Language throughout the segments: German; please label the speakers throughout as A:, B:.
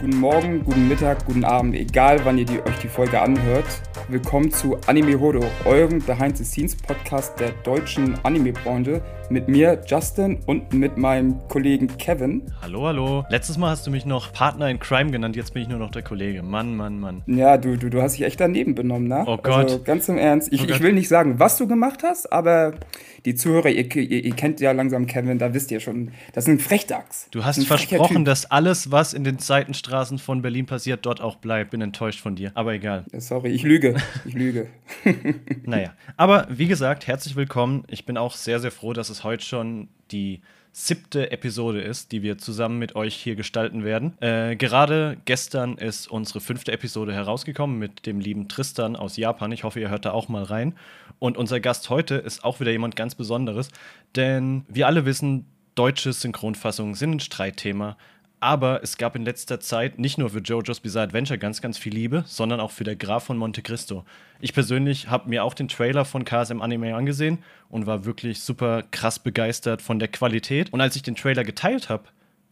A: guten Morgen, guten Mittag, guten Abend, egal wann ihr die, euch die Folge anhört. Willkommen zu Anime Hodo, eurem Behind-the-Scenes-Podcast der deutschen Anime-Branche mit mir, Justin, und mit meinem Kollegen Kevin.
B: Hallo, hallo. Letztes Mal hast du mich noch Partner in Crime genannt, jetzt bin ich nur noch der Kollege. Mann, Mann, Mann.
A: Ja, du, du, du hast dich echt daneben benommen, ne?
B: Oh Gott. Also,
A: ganz im Ernst. Ich, oh ich will nicht sagen, was du gemacht hast, aber die Zuhörer, ihr, ihr, ihr, kennt ja langsam Kevin, da wisst ihr schon, das ist ein Frechdachs.
B: Du hast versprochen, dass alles, was in den Seitenstraßen von Berlin passiert, dort auch bleibt. Bin enttäuscht von dir, aber egal.
A: Sorry, ich lüge. Ich lüge.
B: naja, aber wie gesagt, herzlich willkommen. Ich bin auch sehr, sehr froh, dass es heute schon die siebte Episode ist, die wir zusammen mit euch hier gestalten werden. Äh, gerade gestern ist unsere fünfte Episode herausgekommen mit dem lieben Tristan aus Japan. Ich hoffe, ihr hört da auch mal rein. Und unser Gast heute ist auch wieder jemand ganz Besonderes, denn wir alle wissen, deutsche Synchronfassungen sind ein Streitthema. Aber es gab in letzter Zeit nicht nur für JoJo's Bizarre Adventure ganz, ganz viel Liebe, sondern auch für der Graf von Monte Cristo. Ich persönlich habe mir auch den Trailer von KSM Anime angesehen und war wirklich super krass begeistert von der Qualität. Und als ich den Trailer geteilt habe,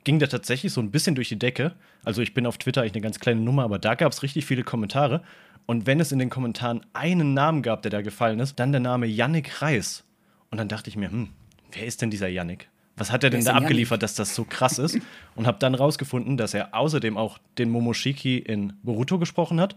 B: ging der tatsächlich so ein bisschen durch die Decke. Also ich bin auf Twitter eigentlich eine ganz kleine Nummer, aber da gab es richtig viele Kommentare. Und wenn es in den Kommentaren einen Namen gab, der da gefallen ist, dann der Name Yannick Reis. Und dann dachte ich mir, hm, wer ist denn dieser Yannick? Was hat er denn da abgeliefert, dass das so krass ist? Und habe dann rausgefunden, dass er außerdem auch den Momoshiki in Boruto gesprochen hat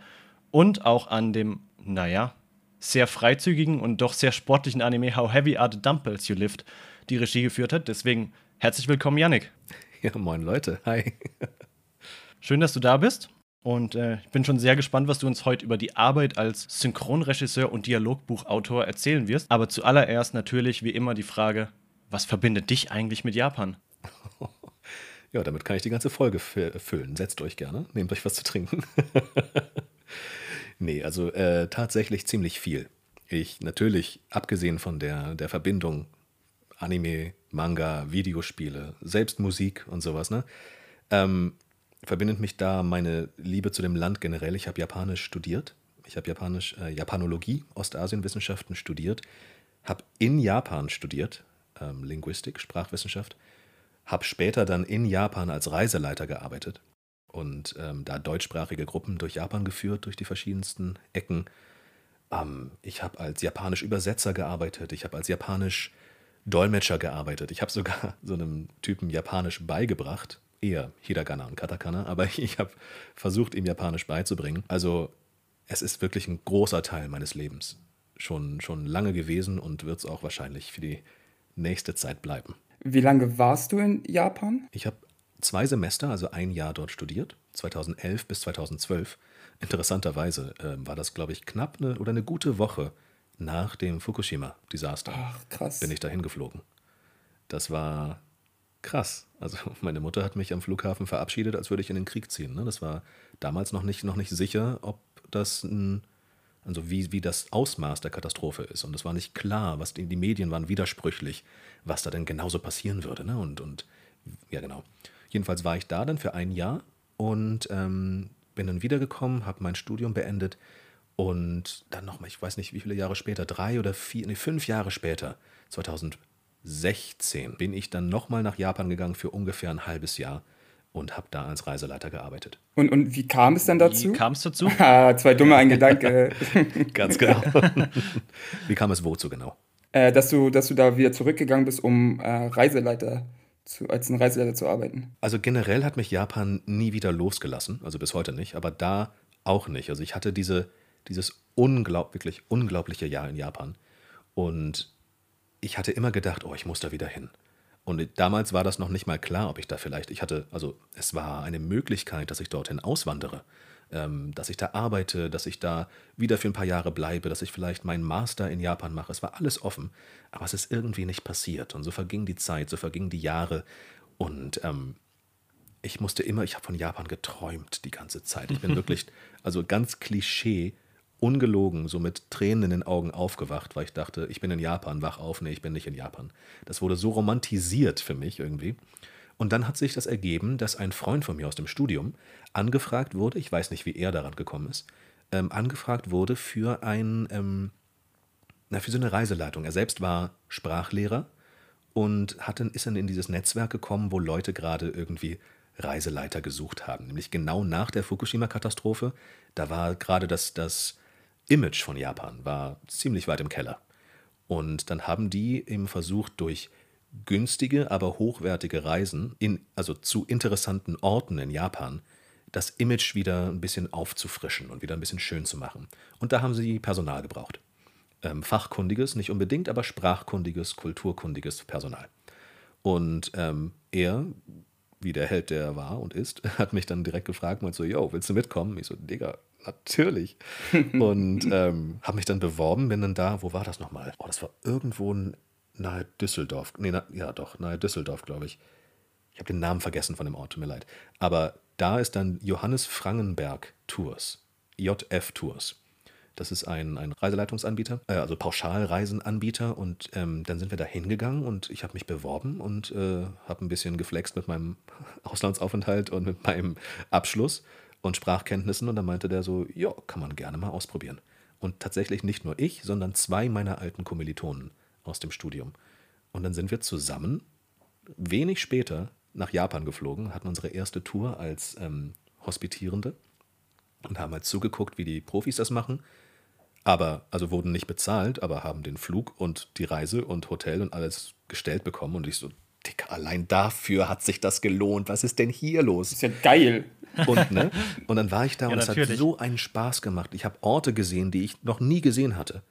B: und auch an dem, naja, sehr freizügigen und doch sehr sportlichen Anime How Heavy Are the Dumbbells You Lift die Regie geführt hat. Deswegen herzlich willkommen, Yannick.
C: Ja, moin Leute, hi.
B: Schön, dass du da bist. Und äh, ich bin schon sehr gespannt, was du uns heute über die Arbeit als Synchronregisseur und Dialogbuchautor erzählen wirst. Aber zuallererst natürlich wie immer die Frage, was verbindet dich eigentlich mit Japan?
C: Ja, damit kann ich die ganze Folge füllen. Setzt euch gerne, nehmt euch was zu trinken. nee, also äh, tatsächlich ziemlich viel. Ich natürlich, abgesehen von der, der Verbindung Anime, Manga, Videospiele, selbst Musik und sowas, ne? Ähm, verbindet mich da meine Liebe zu dem Land generell. Ich habe Japanisch studiert. Ich habe Japanisch, äh, Japanologie, Ostasienwissenschaften studiert. Habe in Japan studiert, ähm, Linguistik, Sprachwissenschaft. Habe später dann in Japan als Reiseleiter gearbeitet und ähm, da deutschsprachige Gruppen durch Japan geführt, durch die verschiedensten Ecken. Ähm, ich habe als japanisch Übersetzer gearbeitet, ich habe als japanisch Dolmetscher gearbeitet. Ich habe sogar so einem Typen Japanisch beigebracht, eher Hiragana und Katakana, aber ich habe versucht, ihm Japanisch beizubringen. Also es ist wirklich ein großer Teil meines Lebens. Schon, schon lange gewesen und wird es auch wahrscheinlich für die nächste Zeit bleiben.
A: Wie lange warst du in Japan?
C: Ich habe zwei Semester, also ein Jahr dort studiert, 2011 bis 2012. Interessanterweise äh, war das, glaube ich, knapp eine, oder eine gute Woche nach dem Fukushima-Desaster.
A: Ach, krass.
C: Bin ich dahin geflogen. Das war krass. Also meine Mutter hat mich am Flughafen verabschiedet, als würde ich in den Krieg ziehen. Ne? Das war damals noch nicht, noch nicht sicher, ob das ein also wie, wie das Ausmaß der Katastrophe ist. Und es war nicht klar, was die, die Medien waren widersprüchlich, was da denn genauso passieren würde. Ne? Und, und ja, genau. Jedenfalls war ich da dann für ein Jahr und ähm, bin dann wiedergekommen, habe mein Studium beendet und dann nochmal, ich weiß nicht wie viele Jahre später, drei oder vier, nee, fünf Jahre später, 2016, bin ich dann nochmal nach Japan gegangen für ungefähr ein halbes Jahr und habe da als Reiseleiter gearbeitet.
A: Und, und wie kam es dann dazu?
B: Wie kam es dazu?
A: ah, zwei dumme, ein Gedanke.
C: Ganz genau. wie kam es wozu genau?
A: Äh, dass, du, dass du da wieder zurückgegangen bist, um äh, Reiseleiter zu, als ein Reiseleiter zu arbeiten.
C: Also generell hat mich Japan nie wieder losgelassen, also bis heute nicht, aber da auch nicht. Also ich hatte diese, dieses unglaub, wirklich unglaubliche Jahr in Japan und ich hatte immer gedacht, oh, ich muss da wieder hin. Und damals war das noch nicht mal klar, ob ich da vielleicht, ich hatte, also es war eine Möglichkeit, dass ich dorthin auswandere, ähm, dass ich da arbeite, dass ich da wieder für ein paar Jahre bleibe, dass ich vielleicht meinen Master in Japan mache. Es war alles offen, aber es ist irgendwie nicht passiert. Und so verging die Zeit, so vergingen die Jahre. Und ähm, ich musste immer, ich habe von Japan geträumt die ganze Zeit. Ich bin wirklich, also ganz Klischee, ungelogen, so mit Tränen in den Augen aufgewacht, weil ich dachte, ich bin in Japan, wach auf, nee, ich bin nicht in Japan. Das wurde so romantisiert für mich irgendwie. Und dann hat sich das ergeben, dass ein Freund von mir aus dem Studium angefragt wurde, ich weiß nicht, wie er daran gekommen ist, ähm, angefragt wurde für ein, ähm, na, für so eine Reiseleitung. Er selbst war Sprachlehrer und hat dann, ist dann in dieses Netzwerk gekommen, wo Leute gerade irgendwie Reiseleiter gesucht haben. Nämlich genau nach der Fukushima-Katastrophe. Da war gerade das, das Image von Japan war ziemlich weit im Keller. Und dann haben die eben versucht, durch günstige, aber hochwertige Reisen, in, also zu interessanten Orten in Japan, das Image wieder ein bisschen aufzufrischen und wieder ein bisschen schön zu machen. Und da haben sie Personal gebraucht. Ähm, fachkundiges, nicht unbedingt, aber sprachkundiges, kulturkundiges Personal. Und ähm, er, wie der Held, der er war und ist, hat mich dann direkt gefragt und so, yo, willst du mitkommen? Ich so, Digga, natürlich. und ähm, habe mich dann beworben, bin dann da, wo war das nochmal? Oh, das war irgendwo nahe Düsseldorf. Nee, na, ja doch, nahe Düsseldorf, glaube ich. Ich habe den Namen vergessen von dem Ort, tut mir leid. Aber da ist dann Johannes Frangenberg Tours, JF Tours. Das ist ein, ein Reiseleitungsanbieter, äh, also Pauschalreisenanbieter. Und ähm, dann sind wir da hingegangen und ich habe mich beworben und äh, habe ein bisschen geflext mit meinem Auslandsaufenthalt und mit meinem Abschluss und Sprachkenntnissen. Und dann meinte der so, ja, kann man gerne mal ausprobieren. Und tatsächlich nicht nur ich, sondern zwei meiner alten Kommilitonen aus dem Studium. Und dann sind wir zusammen, wenig später, nach Japan geflogen, hatten unsere erste Tour als ähm, Hospitierende und haben halt zugeguckt, wie die Profis das machen aber, also wurden nicht bezahlt, aber haben den Flug und die Reise und Hotel und alles gestellt bekommen. Und ich so, Dicker, allein dafür hat sich das gelohnt. Was ist denn hier los?
A: Das ist ja geil.
C: Und, ne? und dann war ich da ja, und es hat so einen Spaß gemacht. Ich habe Orte gesehen, die ich noch nie gesehen hatte.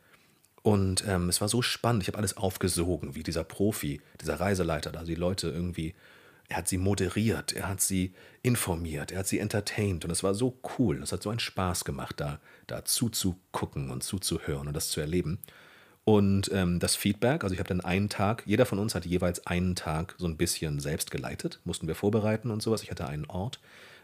C: Und ähm, es war so spannend. Ich habe alles aufgesogen, wie dieser Profi, dieser Reiseleiter da, die Leute irgendwie er hat sie moderiert, er hat sie informiert, er hat sie entertained und es war so cool. Es hat so einen Spaß gemacht, da, da zuzugucken und zuzuhören und das zu erleben. Und ähm, das Feedback, also ich habe dann einen Tag, jeder von uns hat jeweils einen Tag so ein bisschen selbst geleitet, mussten wir vorbereiten und sowas. Ich hatte einen Ort,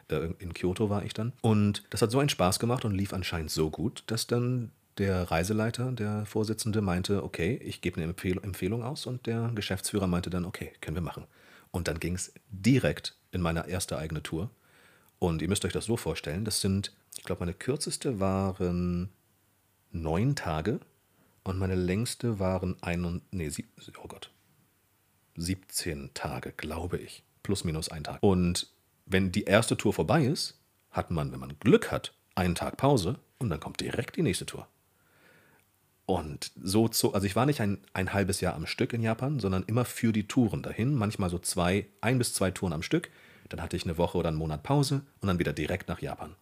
C: in Kyoto war ich dann. Und das hat so einen Spaß gemacht und lief anscheinend so gut, dass dann der Reiseleiter, der Vorsitzende, meinte, okay, ich gebe eine Empfehlung aus und der Geschäftsführer meinte dann, okay, können wir machen. Und dann ging es direkt in meine erste eigene Tour. Und ihr müsst euch das so vorstellen, das sind, ich glaube, meine kürzeste waren neun Tage und meine längste waren ein und, nee, sieb, oh Gott, 17 Tage, glaube ich. Plus, minus ein Tag. Und wenn die erste Tour vorbei ist, hat man, wenn man Glück hat, einen Tag Pause und dann kommt direkt die nächste Tour. Und so, so also ich war nicht ein, ein halbes Jahr am Stück in Japan, sondern immer für die Touren dahin, manchmal so zwei, ein bis zwei Touren am Stück. Dann hatte ich eine Woche oder einen Monat Pause und dann wieder direkt nach Japan.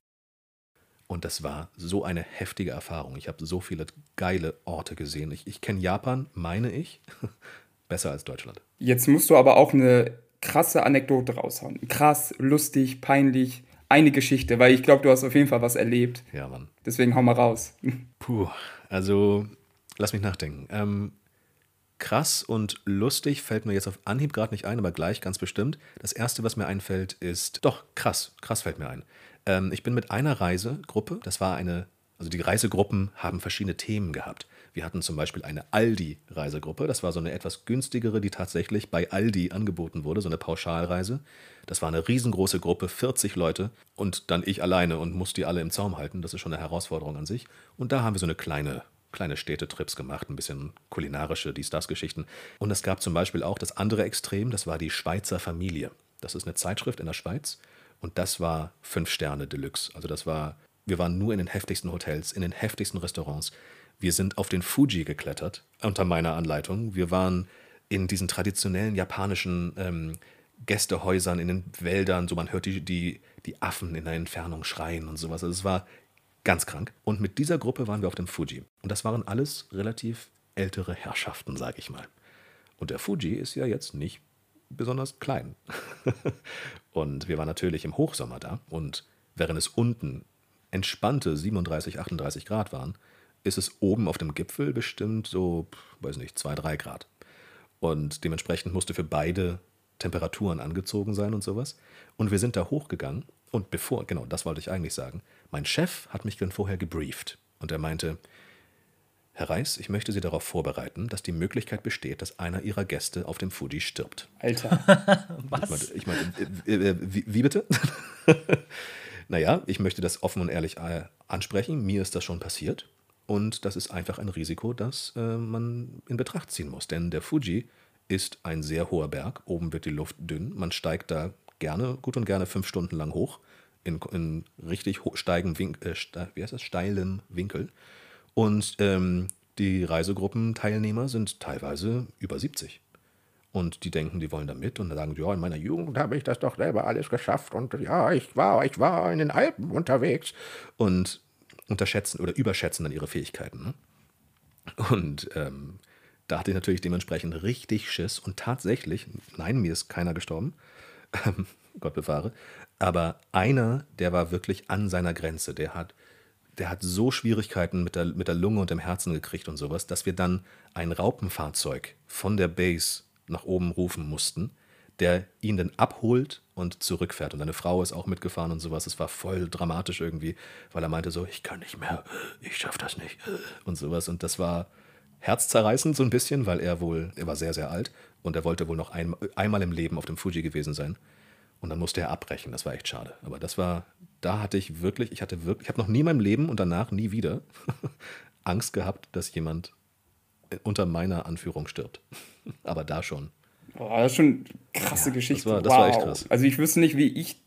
C: Und das war so eine heftige Erfahrung. Ich habe so viele geile Orte gesehen. Ich, ich kenne Japan, meine ich, besser als Deutschland.
A: Jetzt musst du aber auch eine krasse Anekdote raushauen. Krass, lustig, peinlich, eine Geschichte, weil ich glaube, du hast auf jeden Fall was erlebt.
C: Ja, Mann.
A: Deswegen hau mal raus.
C: Puh, also, lass mich nachdenken. Ähm, krass und lustig fällt mir jetzt auf Anhieb gerade nicht ein, aber gleich ganz bestimmt. Das erste, was mir einfällt, ist. Doch, krass. Krass fällt mir ein. Ähm, ich bin mit einer Reisegruppe, das war eine. Also die Reisegruppen haben verschiedene Themen gehabt. Wir hatten zum Beispiel eine Aldi-Reisegruppe. Das war so eine etwas günstigere, die tatsächlich bei Aldi angeboten wurde, so eine Pauschalreise. Das war eine riesengroße Gruppe, 40 Leute und dann ich alleine und musste die alle im Zaum halten. Das ist schon eine Herausforderung an sich. Und da haben wir so eine kleine, kleine Städtetrips gemacht, ein bisschen kulinarische Dies-Das-Geschichten. Und es gab zum Beispiel auch das andere Extrem, das war die Schweizer Familie. Das ist eine Zeitschrift in der Schweiz und das war fünf Sterne Deluxe. Also das war, wir waren nur in den heftigsten Hotels, in den heftigsten Restaurants. Wir sind auf den Fuji geklettert, unter meiner Anleitung. Wir waren in diesen traditionellen japanischen ähm, Gästehäusern, in den Wäldern, so man hört die, die, die Affen in der Entfernung schreien und sowas. Also es war ganz krank. Und mit dieser Gruppe waren wir auf dem Fuji. Und das waren alles relativ ältere Herrschaften, sage ich mal. Und der Fuji ist ja jetzt nicht besonders klein. und wir waren natürlich im Hochsommer da. Und während es unten entspannte 37, 38 Grad waren, ist es oben auf dem Gipfel bestimmt so, weiß nicht, 2, 3 Grad. Und dementsprechend musste für beide Temperaturen angezogen sein und sowas. Und wir sind da hochgegangen. Und bevor, genau, das wollte ich eigentlich sagen, mein Chef hat mich dann vorher gebrieft. Und er meinte, Herr Reis, ich möchte Sie darauf vorbereiten, dass die Möglichkeit besteht, dass einer Ihrer Gäste auf dem Fuji stirbt.
A: Alter.
C: Was? Ich meine, ich äh, äh, wie, wie, bitte? naja, ich möchte das offen und ehrlich äh, ansprechen. Mir ist das schon passiert. Und das ist einfach ein Risiko, das äh, man in Betracht ziehen muss. Denn der Fuji ist ein sehr hoher Berg. Oben wird die Luft dünn. Man steigt da gerne, gut und gerne fünf Stunden lang hoch, in, in richtig steigen Wink, äh, wie heißt das? steilem Winkel. Und ähm, die Reisegruppenteilnehmer sind teilweise über 70. Und die denken, die wollen da mit und dann sagen, ja, in meiner Jugend habe ich das doch selber alles geschafft und ja, ich war, ich war in den Alpen unterwegs und unterschätzen oder überschätzen dann ihre Fähigkeiten. Ne? Und ähm, da hatte ich natürlich dementsprechend richtig Schiss und tatsächlich, nein, mir ist keiner gestorben, Gott bewahre, aber einer, der war wirklich an seiner Grenze, der hat der hat so Schwierigkeiten mit der, mit der Lunge und dem Herzen gekriegt und sowas, dass wir dann ein Raupenfahrzeug von der Base nach oben rufen mussten, der ihn dann abholt und zurückfährt. Und seine Frau ist auch mitgefahren und sowas. Es war voll dramatisch irgendwie, weil er meinte so, ich kann nicht mehr, ich schaff das nicht und sowas. Und das war herzzerreißend so ein bisschen, weil er wohl, er war sehr, sehr alt und er wollte wohl noch ein, einmal im Leben auf dem Fuji gewesen sein. Und dann musste er abbrechen. Das war echt schade. Aber das war, da hatte ich wirklich, ich hatte wirklich, ich habe noch nie in meinem Leben und danach nie wieder Angst gehabt, dass jemand unter meiner Anführung stirbt. Aber da schon.
A: Boah, das ist schon eine krasse ja, Geschichte.
C: Das, war, das wow. war echt krass.
A: Also ich wüsste nicht, wie ich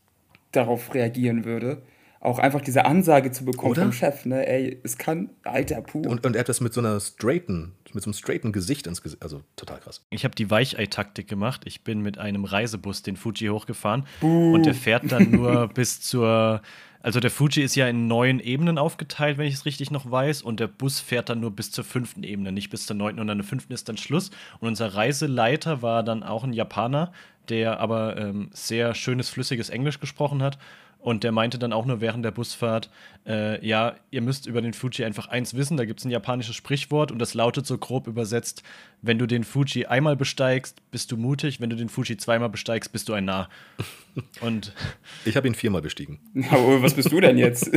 A: darauf reagieren würde. Auch einfach diese Ansage zu bekommen Oder? vom Chef, ne? Ey, es kann, alter, puh.
C: Und, und er hat das mit so einer straighten, mit so einem straighten Gesicht ins Gesicht, also total krass.
B: Ich habe die Weichei-Taktik gemacht. Ich bin mit einem Reisebus den Fuji hochgefahren Buh. und der fährt dann nur bis zur also der Fuji ist ja in neun Ebenen aufgeteilt, wenn ich es richtig noch weiß. Und der Bus fährt dann nur bis zur fünften Ebene, nicht bis zur neunten. Und an der fünften ist dann Schluss. Und unser Reiseleiter war dann auch ein Japaner, der aber ähm, sehr schönes, flüssiges Englisch gesprochen hat. Und der meinte dann auch nur während der Busfahrt, äh, ja, ihr müsst über den Fuji einfach eins wissen, da gibt es ein japanisches Sprichwort und das lautet so grob übersetzt, wenn du den Fuji einmal besteigst, bist du mutig, wenn du den Fuji zweimal besteigst, bist du ein Narr. Und
C: ich habe ihn viermal bestiegen.
A: Aber was bist du denn jetzt?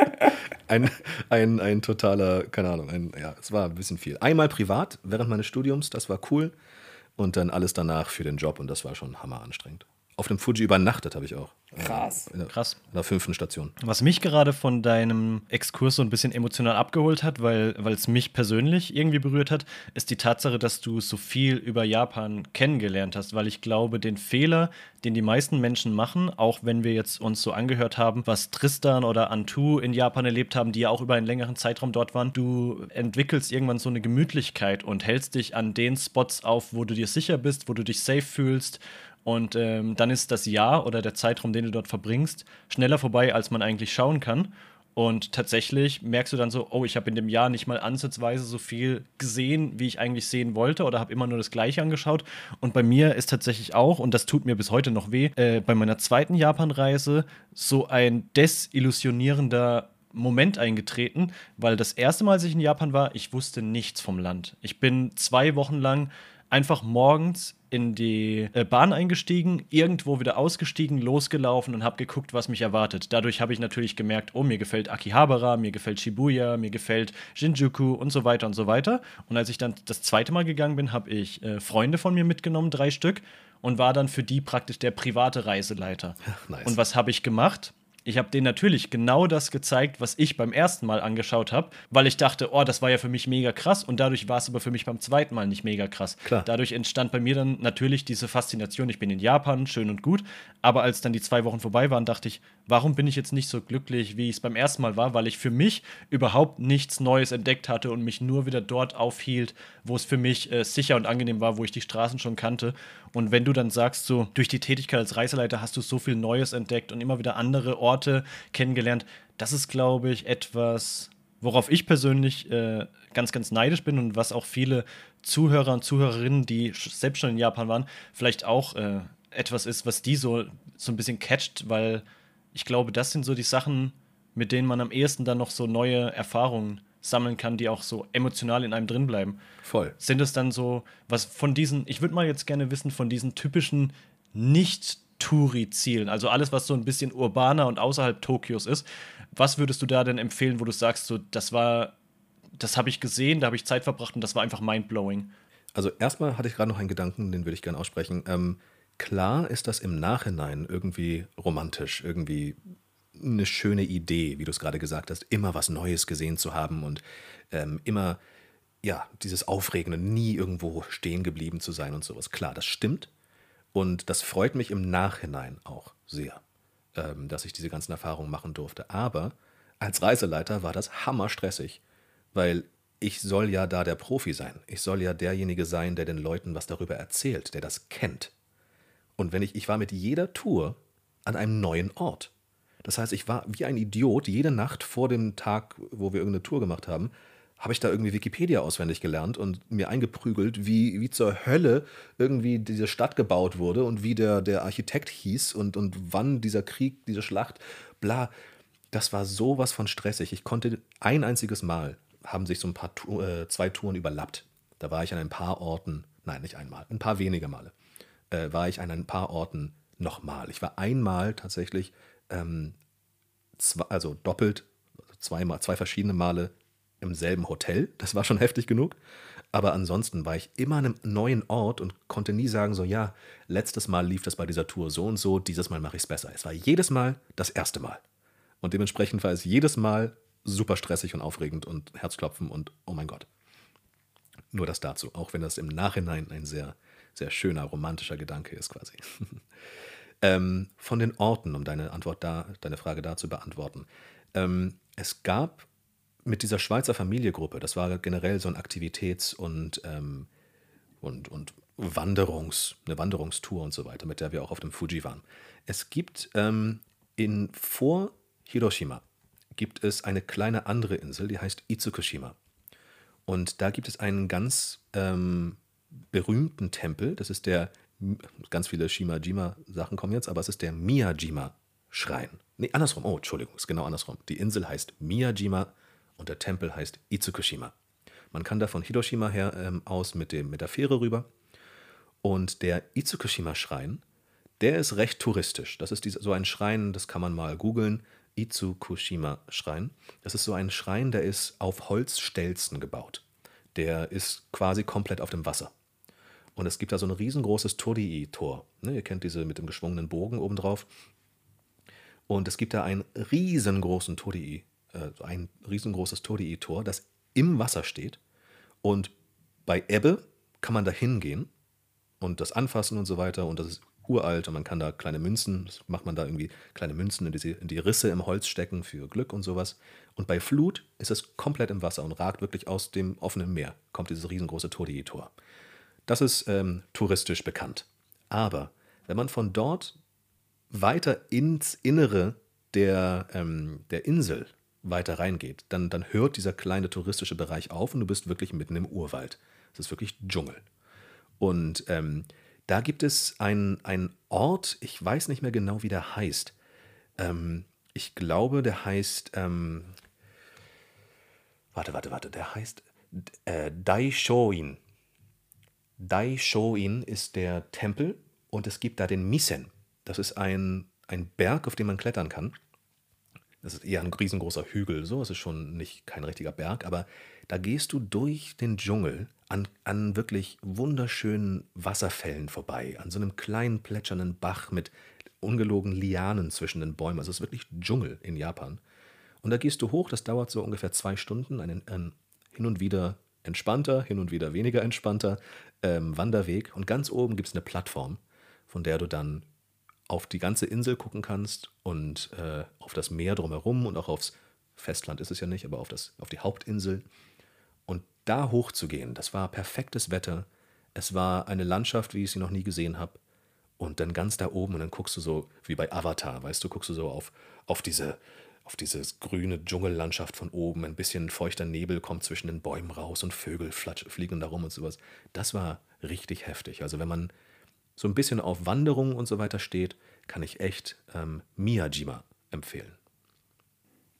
C: ein, ein, ein totaler, keine Ahnung, ein, ja, es war ein bisschen viel. Einmal privat während meines Studiums, das war cool. Und dann alles danach für den Job und das war schon hammer anstrengend auf dem Fuji übernachtet habe ich auch.
A: Krass.
C: In der,
B: Krass.
C: In der fünften Station.
B: Was mich gerade von deinem Exkurs so ein bisschen emotional abgeholt hat, weil es mich persönlich irgendwie berührt hat, ist die Tatsache, dass du so viel über Japan kennengelernt hast, weil ich glaube, den Fehler, den die meisten Menschen machen, auch wenn wir jetzt uns so angehört haben, was Tristan oder Antu in Japan erlebt haben, die ja auch über einen längeren Zeitraum dort waren, du entwickelst irgendwann so eine Gemütlichkeit und hältst dich an den Spots auf, wo du dir sicher bist, wo du dich safe fühlst und ähm, dann ist das Jahr oder der Zeitraum, den du dort verbringst, schneller vorbei, als man eigentlich schauen kann. Und tatsächlich merkst du dann so, oh, ich habe in dem Jahr nicht mal ansatzweise so viel gesehen, wie ich eigentlich sehen wollte, oder habe immer nur das Gleiche angeschaut. Und bei mir ist tatsächlich auch, und das tut mir bis heute noch weh, äh, bei meiner zweiten Japanreise so ein desillusionierender Moment eingetreten, weil das erste Mal, als ich in Japan war, ich wusste nichts vom Land. Ich bin zwei Wochen lang einfach morgens in die äh, Bahn eingestiegen, irgendwo wieder ausgestiegen, losgelaufen und habe geguckt, was mich erwartet. Dadurch habe ich natürlich gemerkt, oh, mir gefällt Akihabara, mir gefällt Shibuya, mir gefällt Shinjuku und so weiter und so weiter. Und als ich dann das zweite Mal gegangen bin, habe ich äh, Freunde von mir mitgenommen, drei Stück, und war dann für die praktisch der private Reiseleiter. nice. Und was habe ich gemacht? Ich habe denen natürlich genau das gezeigt, was ich beim ersten Mal angeschaut habe, weil ich dachte, oh, das war ja für mich mega krass und dadurch war es aber für mich beim zweiten Mal nicht mega krass.
C: Klar.
B: Dadurch entstand bei mir dann natürlich diese Faszination, ich bin in Japan, schön und gut, aber als dann die zwei Wochen vorbei waren, dachte ich, warum bin ich jetzt nicht so glücklich, wie ich es beim ersten Mal war, weil ich für mich überhaupt nichts Neues entdeckt hatte und mich nur wieder dort aufhielt, wo es für mich äh, sicher und angenehm war, wo ich die Straßen schon kannte. Und wenn du dann sagst, so durch die Tätigkeit als Reiseleiter hast du so viel Neues entdeckt und immer wieder andere Orte, kennengelernt. Das ist, glaube ich, etwas, worauf ich persönlich äh, ganz, ganz neidisch bin und was auch viele Zuhörer und Zuhörerinnen, die selbst schon in Japan waren, vielleicht auch äh, etwas ist, was die so, so ein bisschen catcht, weil ich glaube, das sind so die Sachen, mit denen man am ehesten dann noch so neue Erfahrungen sammeln kann, die auch so emotional in einem drin bleiben.
C: Voll.
B: Sind es dann so, was von diesen, ich würde mal jetzt gerne wissen, von diesen typischen nicht Touri-Zielen, also alles, was so ein bisschen urbaner und außerhalb Tokios ist. Was würdest du da denn empfehlen, wo du sagst, so, das war, das habe ich gesehen, da habe ich Zeit verbracht und das war einfach mindblowing?
C: Also erstmal hatte ich gerade noch einen Gedanken, den würde ich gerne aussprechen. Ähm, klar ist das im Nachhinein irgendwie romantisch, irgendwie eine schöne Idee, wie du es gerade gesagt hast, immer was Neues gesehen zu haben und ähm, immer, ja, dieses Aufregende, nie irgendwo stehen geblieben zu sein und sowas. Klar, das stimmt. Und das freut mich im Nachhinein auch sehr, ähm, dass ich diese ganzen Erfahrungen machen durfte. Aber als Reiseleiter war das hammerstressig, weil ich soll ja da der Profi sein. Ich soll ja derjenige sein, der den Leuten was darüber erzählt, der das kennt. Und wenn ich, ich war mit jeder Tour an einem neuen Ort. Das heißt, ich war wie ein Idiot jede Nacht vor dem Tag, wo wir irgendeine Tour gemacht haben, habe ich da irgendwie Wikipedia auswendig gelernt und mir eingeprügelt, wie, wie zur Hölle irgendwie diese Stadt gebaut wurde und wie der, der Architekt hieß und, und wann dieser Krieg, diese Schlacht, bla. Das war sowas von stressig. Ich konnte ein einziges Mal, haben sich so ein paar, äh, zwei Touren überlappt. Da war ich an ein paar Orten, nein, nicht einmal, ein paar wenige Male, äh, war ich an ein paar Orten nochmal. Ich war einmal tatsächlich, ähm, zwei, also doppelt, also zweimal, zwei verschiedene Male im selben Hotel. Das war schon heftig genug. Aber ansonsten war ich immer an einem neuen Ort und konnte nie sagen, so ja, letztes Mal lief das bei dieser Tour so und so, dieses Mal mache ich es besser. Es war jedes Mal das erste Mal. Und dementsprechend war es jedes Mal super stressig und aufregend und Herzklopfen und oh mein Gott. Nur das dazu, auch wenn das im Nachhinein ein sehr, sehr schöner, romantischer Gedanke ist quasi. ähm, von den Orten, um deine Antwort da, deine Frage da zu beantworten. Ähm, es gab mit dieser Schweizer Familiegruppe, das war generell so ein Aktivitäts- und, ähm, und, und Wanderungs, eine Wanderungstour und so weiter, mit der wir auch auf dem Fuji waren. Es gibt ähm, in, vor Hiroshima gibt es eine kleine andere Insel, die heißt Itsukushima. Und da gibt es einen ganz ähm, berühmten Tempel, das ist der, ganz viele Shimajima-Sachen kommen jetzt, aber es ist der Miyajima-Schrein. Nee, andersrum, oh, Entschuldigung, ist genau andersrum. Die Insel heißt Miyajima und der Tempel heißt Itsukushima. Man kann da von Hiroshima her ähm, aus mit, dem, mit der Fähre rüber. Und der Itsukushima-Schrein, der ist recht touristisch. Das ist so ein Schrein, das kann man mal googeln. Itsukushima-Schrein. Das ist so ein Schrein, der ist auf Holzstelzen gebaut. Der ist quasi komplett auf dem Wasser. Und es gibt da so ein riesengroßes Torii-Tor. Ne, ihr kennt diese mit dem geschwungenen Bogen obendrauf. Und es gibt da einen riesengroßen Torii äh, ein riesengroßes Torii-Tor, das im Wasser steht. Und bei Ebbe kann man da hingehen und das anfassen und so weiter. Und das ist uralt und man kann da kleine Münzen, das macht man da irgendwie kleine Münzen in die, in die Risse im Holz stecken für Glück und sowas. Und bei Flut ist es komplett im Wasser und ragt wirklich aus dem offenen Meer, kommt dieses riesengroße Torii-Tor. Das ist ähm, touristisch bekannt. Aber wenn man von dort weiter ins Innere der, ähm, der Insel weiter reingeht, dann, dann hört dieser kleine touristische Bereich auf und du bist wirklich mitten im Urwald. Es ist wirklich Dschungel. Und ähm, da gibt es einen Ort, ich weiß nicht mehr genau, wie der heißt. Ähm, ich glaube, der heißt. Ähm, warte, warte, warte, der heißt äh, Daishoin. Daishoin ist der Tempel und es gibt da den Misen. Das ist ein, ein Berg, auf dem man klettern kann. Das ist eher ein riesengroßer Hügel, so es ist schon nicht kein richtiger Berg, aber da gehst du durch den Dschungel an, an wirklich wunderschönen Wasserfällen vorbei, an so einem kleinen plätschernden Bach mit ungelogen Lianen zwischen den Bäumen. Also es ist wirklich Dschungel in Japan. Und da gehst du hoch, das dauert so ungefähr zwei Stunden, ein, ein hin und wieder entspannter, hin und wieder weniger entspannter ähm, Wanderweg. Und ganz oben gibt es eine Plattform, von der du dann auf die ganze Insel gucken kannst und äh, auf das Meer drumherum und auch aufs Festland ist es ja nicht, aber auf, das, auf die Hauptinsel. Und da hochzugehen, das war perfektes Wetter. Es war eine Landschaft, wie ich sie noch nie gesehen habe. Und dann ganz da oben und dann guckst du so, wie bei Avatar, weißt du, guckst du so auf, auf diese, auf diese grüne Dschungellandschaft von oben. Ein bisschen feuchter Nebel kommt zwischen den Bäumen raus und Vögel fliegen da rum und sowas. Das war richtig heftig. Also wenn man so ein bisschen auf Wanderungen und so weiter steht, kann ich echt ähm, Miyajima empfehlen.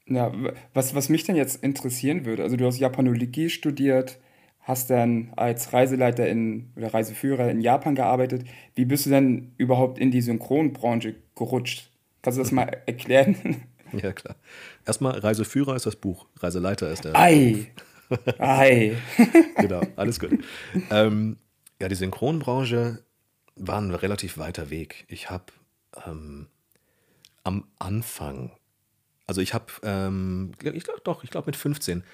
A: Ja, was, was mich dann jetzt interessieren würde, also du hast Japanologie studiert, hast dann als Reiseleiter in, oder Reiseführer in Japan gearbeitet. Wie bist du denn überhaupt in die Synchronbranche gerutscht? Kannst du das mal erklären?
C: Ja, klar. Erstmal, Reiseführer ist das Buch, Reiseleiter ist der.
A: Ei! Ei!
C: genau, alles gut. Ähm, ja, die Synchronbranche war ein relativ weiter Weg. Ich habe ähm, am Anfang, also ich habe, ähm, ich glaube doch, ich glaube mit 15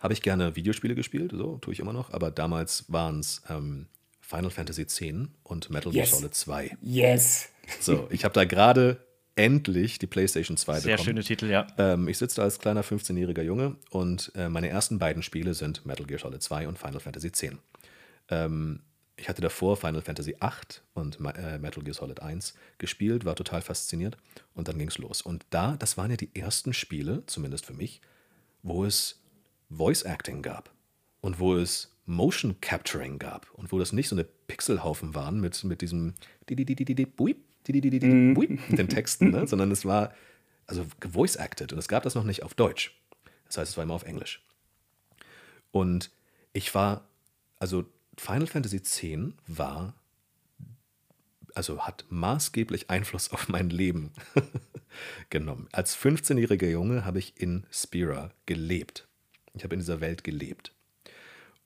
C: habe ich gerne Videospiele gespielt, so tue ich immer noch, aber damals waren es ähm, Final Fantasy X und Metal Gear
A: Yes.
C: Solid 2.
A: Yes.
C: So, ich habe da gerade endlich die PlayStation 2
B: Sehr
C: bekommen.
B: schöne Titel, ja.
C: Ähm, ich sitze da als kleiner 15-jähriger Junge und äh, meine ersten beiden Spiele sind Metal Gear Solid 2 und Final Fantasy X. Ähm, ich hatte davor Final Fantasy 8 und äh, Metal Gear Solid 1 gespielt, war total fasziniert und dann ging es los. Und da, das waren ja die ersten Spiele, zumindest für mich, wo es Voice Acting gab und wo es Motion Capturing gab und wo das nicht so eine Pixelhaufen waren mit, mit diesem buip, mit den Texten, ne? sondern es war also voice acted und es gab das noch nicht auf Deutsch. Das heißt, es war immer auf Englisch. Und ich war, also Final Fantasy X war, also hat maßgeblich Einfluss auf mein Leben genommen. Als 15-jähriger Junge habe ich in Spira gelebt. Ich habe in dieser Welt gelebt.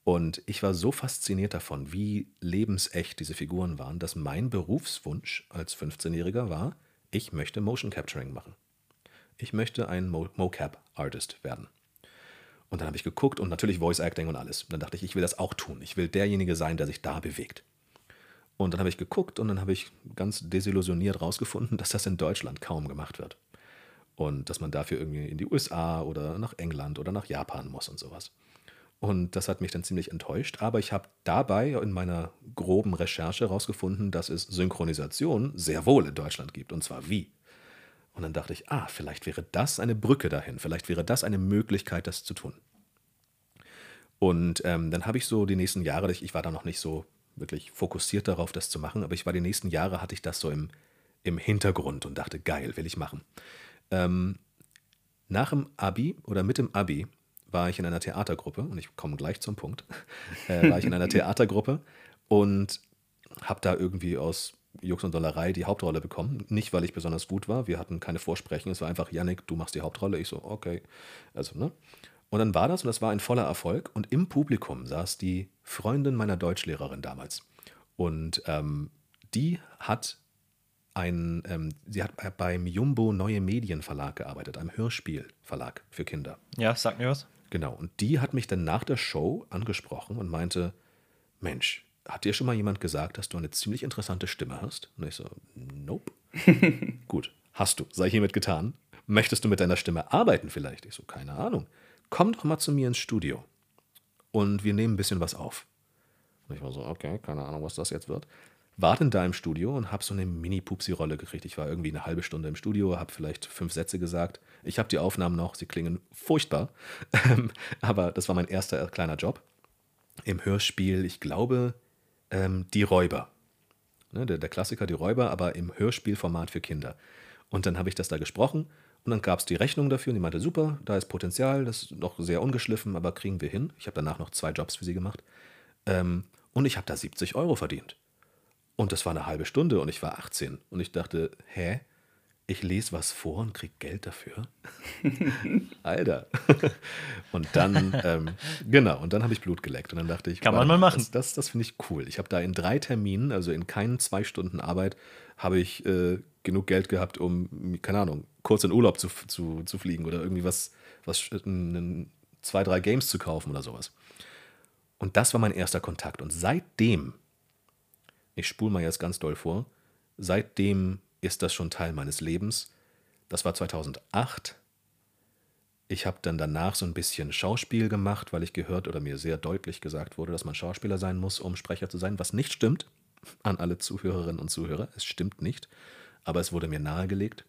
C: Und ich war so fasziniert davon, wie lebensecht diese Figuren waren, dass mein Berufswunsch als 15-Jähriger war, ich möchte Motion Capturing machen. Ich möchte ein Mo Mocap-Artist werden. Und dann habe ich geguckt und natürlich Voice Acting und alles. Und dann dachte ich, ich will das auch tun. Ich will derjenige sein, der sich da bewegt. Und dann habe ich geguckt und dann habe ich ganz desillusioniert rausgefunden, dass das in Deutschland kaum gemacht wird. Und dass man dafür irgendwie in die USA oder nach England oder nach Japan muss und sowas. Und das hat mich dann ziemlich enttäuscht. Aber ich habe dabei in meiner groben Recherche herausgefunden, dass es Synchronisation sehr wohl in Deutschland gibt. Und zwar wie. Und dann dachte ich, ah, vielleicht wäre das eine Brücke dahin. Vielleicht wäre das eine Möglichkeit, das zu tun. Und ähm, dann habe ich so die nächsten Jahre, ich, war da noch nicht so wirklich fokussiert darauf, das zu machen, aber ich war die nächsten Jahre, hatte ich das so im, im Hintergrund und dachte, geil, will ich machen. Ähm, nach dem Abi oder mit dem Abi war ich in einer Theatergruppe, und ich komme gleich zum Punkt, äh, war ich in einer Theatergruppe und habe da irgendwie aus Jux und Dollerei die Hauptrolle bekommen. Nicht, weil ich besonders gut war, wir hatten keine Vorsprechen, es war einfach, Yannick, du machst die Hauptrolle. Ich so, okay. Also, ne? Und dann war das und das war ein voller Erfolg. Und im Publikum saß die Freundin meiner Deutschlehrerin damals. Und ähm, die hat ein, ähm, sie hat beim Jumbo Neue Medien Verlag gearbeitet, einem Hörspielverlag für Kinder.
B: Ja, sag mir was.
C: Genau. Und die hat mich dann nach der Show angesprochen und meinte: Mensch, hat dir schon mal jemand gesagt, dass du eine ziemlich interessante Stimme hast? Und ich so: Nope. Gut, hast du. Sei hiermit getan. Möchtest du mit deiner Stimme arbeiten vielleicht? Ich so: Keine Ahnung. Komm doch mal zu mir ins Studio und wir nehmen ein bisschen was auf. Und ich war so: Okay, keine Ahnung, was das jetzt wird. War dann da im Studio und habe so eine Mini-Pupsi-Rolle gekriegt. Ich war irgendwie eine halbe Stunde im Studio, habe vielleicht fünf Sätze gesagt. Ich habe die Aufnahmen noch, sie klingen furchtbar. Ähm, Aber das war mein erster kleiner Job. Im Hörspiel, ich glaube, ähm, Die Räuber. Ne, der, der Klassiker Die Räuber, aber im Hörspielformat für Kinder. Und dann habe ich das da gesprochen und dann gab es die Rechnung dafür und die meinte, super, da ist Potenzial, das ist noch sehr ungeschliffen, aber kriegen wir hin. Ich habe danach noch zwei Jobs für sie gemacht. Ähm, und ich habe da 70 Euro verdient. Und das war eine halbe Stunde und ich war 18. Und ich dachte, hä? Ich lese was vor und krieg Geld dafür? Alter. und dann, ähm, genau, und dann habe ich Blut geleckt. Und dann dachte ich,
B: Kann man mal machen.
C: Das, das, das finde ich cool. Ich habe da in drei Terminen, also in keinen zwei Stunden Arbeit, habe ich äh, genug Geld gehabt, um, keine Ahnung, kurz in Urlaub zu, zu, zu fliegen oder irgendwie was, was äh, zwei, drei Games zu kaufen oder sowas. Und das war mein erster Kontakt. Und seitdem ich spule mal jetzt ganz doll vor. Seitdem ist das schon Teil meines Lebens. Das war 2008. Ich habe dann danach so ein bisschen Schauspiel gemacht, weil ich gehört oder mir sehr deutlich gesagt wurde, dass man Schauspieler sein muss, um Sprecher zu sein, was nicht stimmt. An alle Zuhörerinnen und Zuhörer. Es stimmt nicht. Aber es wurde mir nahegelegt.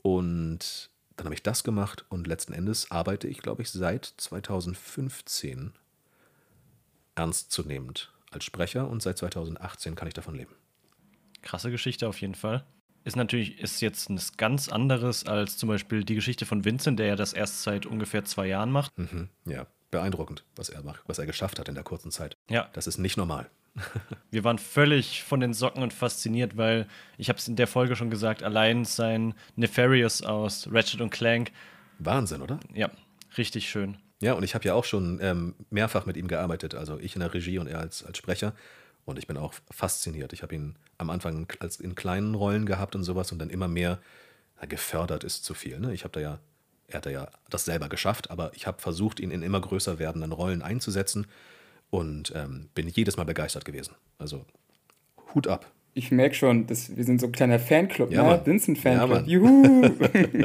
C: Und dann habe ich das gemacht und letzten Endes arbeite ich, glaube ich, seit 2015 ernstzunehmend als Sprecher und seit 2018 kann ich davon leben.
B: Krasse Geschichte auf jeden Fall. Ist natürlich ist jetzt ein ganz anderes als zum Beispiel die Geschichte von Vincent, der ja das erst seit ungefähr zwei Jahren macht.
C: Mhm. Ja, beeindruckend, was er macht, was er geschafft hat in der kurzen Zeit.
B: Ja,
C: Das ist nicht normal.
B: wir waren völlig von den Socken und fasziniert, weil ich habe es in der Folge schon gesagt, allein sein Nefarious aus Ratchet und Clank,
C: Wahnsinn, oder?
B: ja, richtig schön.
C: Ja, und ich habe ja auch schon ähm, mehrfach mit ihm gearbeitet, also ich in der Regie und er als, als Sprecher. Und ich bin auch fasziniert. Ich habe ihn am Anfang als in kleinen Rollen gehabt und sowas und dann immer mehr na, gefördert ist zu viel. Ne? Ich habe da ja, er hat da ja das selber geschafft, aber ich habe versucht, ihn in immer größer werdenden Rollen einzusetzen und ähm, bin jedes Mal begeistert gewesen. Also Hut ab.
A: Ich merke schon, dass wir sind so ein kleiner Fanclub,
C: Ja,
A: ne? Vincent-Fanclub.
C: Ja.
A: Juhu!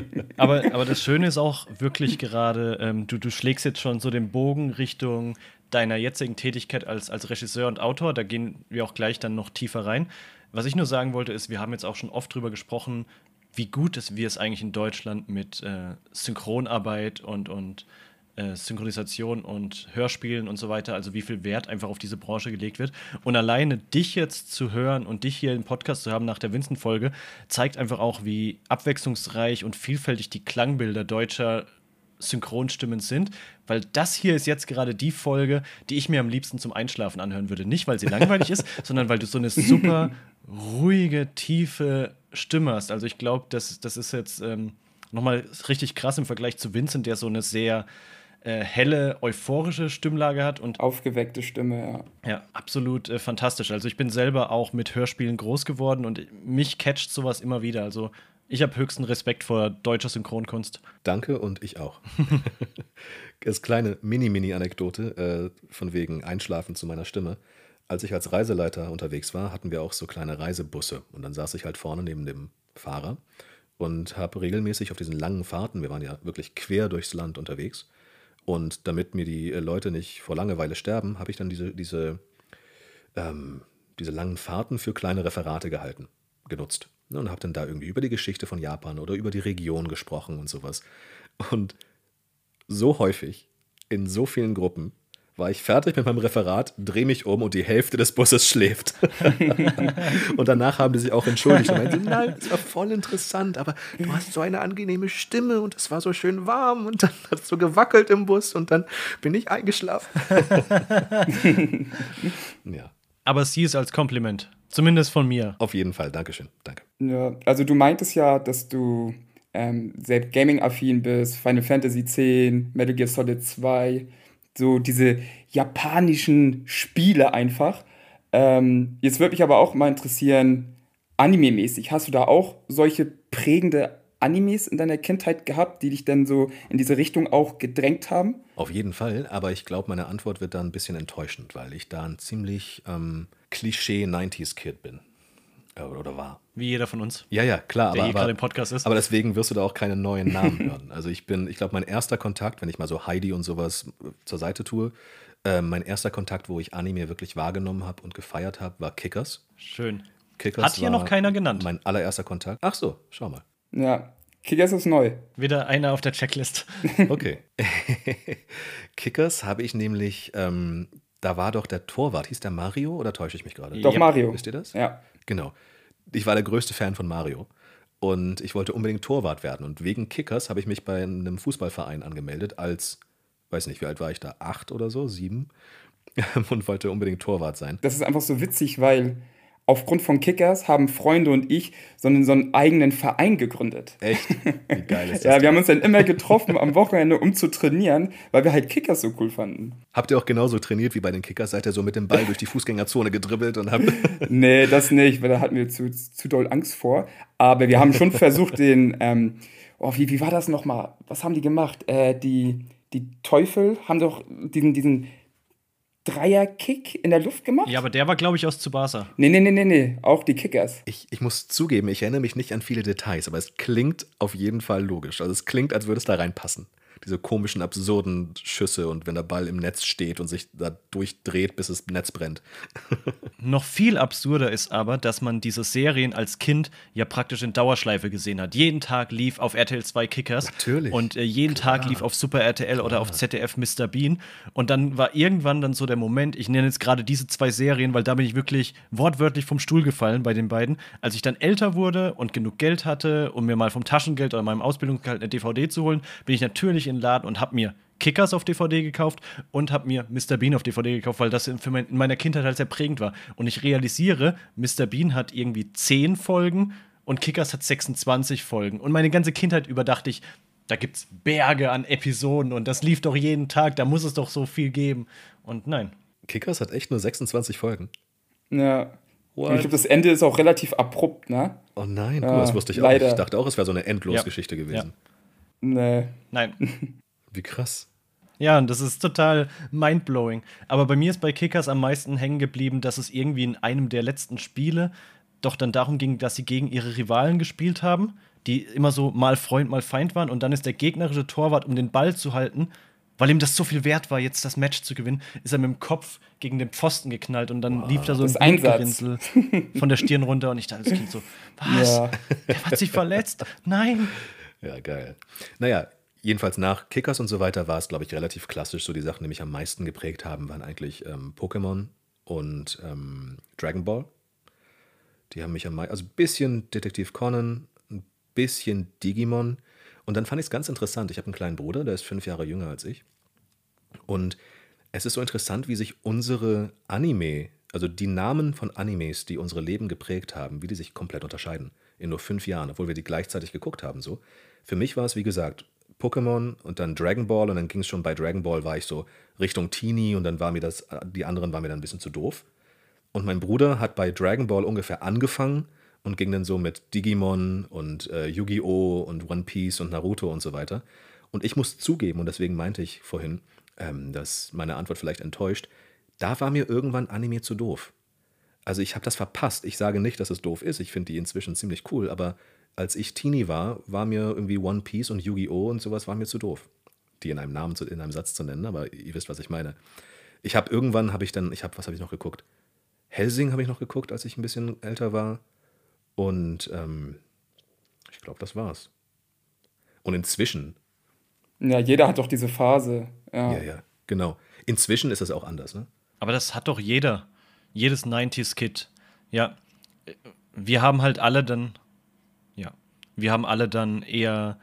B: Aber, aber das Schöne ist auch wirklich gerade, ähm, du, du schlägst jetzt schon so den Bogen Richtung deiner jetzigen Tätigkeit als, als Regisseur und Autor. Da gehen wir auch gleich dann noch tiefer rein. Was ich nur sagen wollte, ist, wir haben jetzt auch schon oft drüber gesprochen, wie gut es wir es eigentlich in Deutschland mit äh, Synchronarbeit und, und äh, Synchronisation und Hörspielen und so weiter, also wie viel Wert einfach auf diese Branche gelegt wird. Und alleine dich jetzt zu hören und dich hier im Podcast zu haben nach der Vincent-Folge, zeigt einfach auch, wie abwechslungsreich und vielfältig die Klangbilder deutscher Synchronstimmen sind, weil das hier ist jetzt gerade die Folge, die ich mir am liebsten zum Einschlafen anhören würde. Nicht, weil sie langweilig ist, sondern weil du so eine super ruhige, tiefe Stimme hast. Also ich glaube, das, das ist jetzt ähm, nochmal richtig krass im Vergleich zu Vincent, der so eine sehr äh, helle, euphorische Stimmlage hat und
A: Aufgeweckte Stimme, ja.
B: ja, absolut äh, fantastisch. Also ich bin selber auch mit Hörspielen groß geworden und mich catcht sowas immer wieder. Also ich habe höchsten Respekt vor deutscher Synchronkunst.
C: Danke und ich auch. das kleine Mini-Mini-Anekdote äh, von wegen Einschlafen zu meiner Stimme. Als ich als Reiseleiter unterwegs war, hatten wir auch so kleine Reisebusse. Und dann saß ich halt vorne neben dem Fahrer und habe regelmäßig auf diesen langen Fahrten, wir waren ja wirklich quer durchs Land unterwegs, und damit mir die äh, Leute nicht vor Langeweile sterben, habe ich dann diese, diese, ähm, diese langen Fahrten für kleine Referate gehalten, genutzt. Ne, Und habe dann da irgendwie über die Geschichte von Japan oder über die Region gesprochen und sowas. Und so häufig, in so vielen Gruppen, war ich fertig mit meinem Referat, drehe mich um und die Hälfte des Busses schläft. und danach haben die sich auch entschuldigt und meinten, nein, es war voll interessant, aber du hast so eine angenehme Stimme und es war so schön warm und dann hat es so gewackelt im Bus und dann bin ich eingeschlafen. ja,
B: Aber sie ist als Kompliment. Zumindest von mir.
C: auf jeden Fall. Dankeschön. Danke.
A: Ja, also du meintest ja, dass du ähm, selbst Gaming-affin bist, Final Fantasy X, Metal Gear Solid 2, so diese japanischen Spiele einfach. Ähm, jetzt würde mich aber auch mal interessieren, anime-mäßig, hast du da auch solche prägende Animes in deiner Kindheit gehabt, die dich dann so in diese Richtung auch gedrängt haben?
C: Auf jeden Fall, aber ich glaube, meine Antwort wird da ein bisschen enttäuschend, weil ich da ein ziemlich ähm, Klischee-90s-Kid bin. Äh, Oder war.
B: Wie jeder von uns.
C: Ja, ja, klar.
B: Der
C: aber,
B: hier gerade
C: aber,
B: im Podcast ist.
C: aber deswegen wirst du da auch keine neuen Namen hören. Also ich bin, ich glaube, mein erster Kontakt, wenn ich mal so Heidi und sowas äh, zur Seite tue, äh, mein erster Kontakt, wo ich Anime wirklich wahrgenommen habe und gefeiert habe, war Kickers.
B: Schön.
C: Kickers
B: Hat hier
C: war
B: noch keiner genannt.
C: Mein allererster Kontakt. Ach so, schau mal.
A: Ja, Kickers ist neu.
B: Wieder einer auf der Checklist.
C: Okay. Kickers habe ich nämlich, ähm, da war doch der Torwart, hieß der Mario oder täusche ich mich gerade?
A: Doch,
B: Ja.
A: Mario.
C: Wisst ihr das?
A: Ja.
C: Genau. Ich war der größte Fan von Mario. Und ich wollte unbedingt Torwart werden. Und wegen Kickers habe ich mich bei einem Fußballverein angemeldet als, weiß nicht, wie alt war ich da? Acht oder so? Sieben? Und wollte unbedingt Torwart sein.
A: Das ist einfach so witzig, weil aufgrund von Kickers haben Freunde und ich so einen, so einen eigenen Verein gegründet.
C: Echt? Wie geil ist das?
A: Ja, wir haben uns dann immer getroffen am Wochenende, um zu trainieren, weil wir halt Kickers so cool fanden.
C: Habt ihr auch genauso trainiert wie bei den Kickers? Seid ihr so mit dem Ball durch die Fußgängerzone gedribbelt und habt.
A: Nee, das nicht, weil da hatten wir zu, zu doll Angst vor. Aber wir haben schon versucht, den, ähm, oh, wie, wie war das nochmal? Was haben die gemacht? Äh, die, die Teufel haben doch diesen, diesen Dreier-Kick in der Luft gemacht?
B: Ja, aber der war, glaube ich, aus Tsubasa.
A: Nee, nee, nee, nee, nee, auch die Kickers.
C: Ich, ich muss zugeben, ich erinnere mich nicht an viele Details, aber es klingt auf jeden Fall logisch. Also es klingt, als würde es da reinpassen. Diese komischen, absurden Schüsse und wenn der Ball im Netz steht und sich da durchdreht, bis das Netz brennt.
B: Noch viel absurder ist aber, dass man diese Serien als Kind ja praktisch in Dauerschleife gesehen hat. Jeden Tag lief auf RTL 2 Kickers.
C: Natürlich.
B: Und äh, jeden Tag lief auf Super RTL oder auf ZDF Mr. Bean. Und dann war irgendwann dann so der Moment, ich nenne jetzt gerade diese zwei Serien, weil da bin ich wirklich wortwörtlich vom Stuhl gefallen bei den beiden. Als ich dann älter wurde und genug Geld hatte, um mir mal vom Taschengeld oder meinem Ausbildungsgehalt eine DVD zu holen, bin ich natürlich in den Laden und habe mir Kickers auf DVD gekauft und habe mir Mr. Bean auf DVD gekauft, weil das in, für mein, in meiner Kindheit halt sehr prägend war. Und ich realisiere, Mr. Bean hat irgendwie 10 Folgen und Kickers hat 26 Folgen. Und meine ganze Kindheit über dachte ich, da gibt es Berge an Episoden und das lief doch jeden Tag, da muss es doch so viel geben. Und nein.
C: Kickers hat echt nur 26 Folgen.
A: Ja.
C: What?
A: Und ich glaube, das Ende ist auch relativ abrupt, ne?
C: Oh nein,
A: Ja,
C: mal, das wusste ich
A: leider.
C: auch nicht. Ich dachte auch, es wäre so eine Endlosgeschichte gewesen.
A: Nee.
B: Nein.
C: Wie krass.
B: Ja, und das ist total mindblowing. Aber bei mir ist bei Kickers am meisten hängen geblieben, dass es irgendwie in einem der letzten Spiele doch dann darum ging, dass sie gegen ihre Rivalen gespielt haben, die immer so mal Freund, mal Feind waren. Und dann ist der gegnerische Torwart, um den Ball zu halten, weil ihm das so viel wert war, jetzt das Match zu gewinnen, ist er mit dem Kopf gegen den Pfosten geknallt und dann wow, lief da so ein Blutgerinnsel von der Stirn runter und ich dachte, das Kind so, was? Ja. Der hat sich verletzt? Nein.
C: Ja, geil. Naja, jedenfalls nach Kickers und so weiter war es, glaube ich, relativ klassisch. So die Sachen, die mich am meisten geprägt haben, waren eigentlich ähm, Pokémon und ähm, Dragon Ball. Die haben mich am meisten, also ein bisschen Detektiv Conan, ein bisschen Digimon. Und dann fand ich es ganz interessant. Ich habe einen kleinen Bruder, der ist fünf Jahre jünger als ich. Und es ist so interessant, wie sich unsere Anime, also die Namen von Animes, die unsere Leben geprägt haben, wie die sich komplett unterscheiden. In nur fünf Jahren, obwohl wir die gleichzeitig geguckt haben. So. Für mich war es, wie gesagt, Pokémon und dann Dragon Ball und dann ging es schon bei Dragon Ball, war ich so Richtung Teenie und dann war mir das, die anderen waren mir dann ein bisschen zu doof. Und mein Bruder hat bei Dragon Ball ungefähr angefangen und ging dann so mit Digimon und äh, Yu-Gi-Oh! und One Piece und Naruto und so weiter. Und ich muss zugeben, und deswegen meinte ich vorhin, ähm, dass meine Antwort vielleicht enttäuscht, da war mir irgendwann Anime zu doof. Also ich habe das verpasst. Ich sage nicht, dass es doof ist. Ich finde die inzwischen ziemlich cool, aber als ich Teenie war, war mir irgendwie One Piece und Yu-Gi-Oh! und sowas war mir zu doof. Die in einem Namen, zu, in einem Satz zu nennen, aber ihr wisst, was ich meine. Ich habe irgendwann, habe ich dann, ich habe, was habe ich noch geguckt? Helsing habe ich noch geguckt, als ich ein bisschen älter war. Und ähm, ich glaube, das war's. Und inzwischen.
A: Ja, jeder hat doch diese Phase. Ja,
C: ja, ja genau. Inzwischen ist das auch anders, ne?
B: Aber das hat doch jeder. Jedes 90s-Kid. Ja. Wir haben halt alle dann wir haben alle dann eher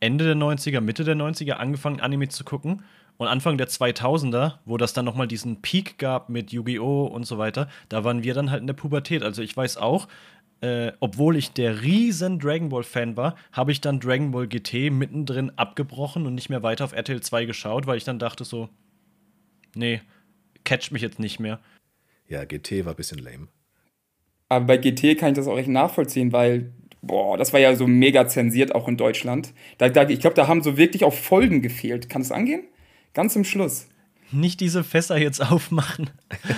B: Ende der 90er, Mitte der 90er angefangen, Anime zu gucken. Und Anfang der 2000er, wo das dann nochmal diesen Peak gab mit Yu-Gi-Oh! und so weiter, da waren wir dann halt in der Pubertät. Also ich weiß auch, äh, obwohl ich der riesen Dragon Ball-Fan war, habe ich dann Dragon Ball GT mittendrin abgebrochen und nicht mehr weiter auf RTL 2 geschaut, weil ich dann dachte so, nee, catcht mich jetzt nicht mehr.
C: Ja, GT war ein bisschen lame.
A: Aber bei GT kann ich das auch echt nachvollziehen, weil boah, das war ja so mega zensiert auch in Deutschland. Da, da, ich glaube, da haben so wirklich auch Folgen gefehlt. Kann es angehen? Ganz zum Schluss.
B: Nicht diese Fässer jetzt aufmachen.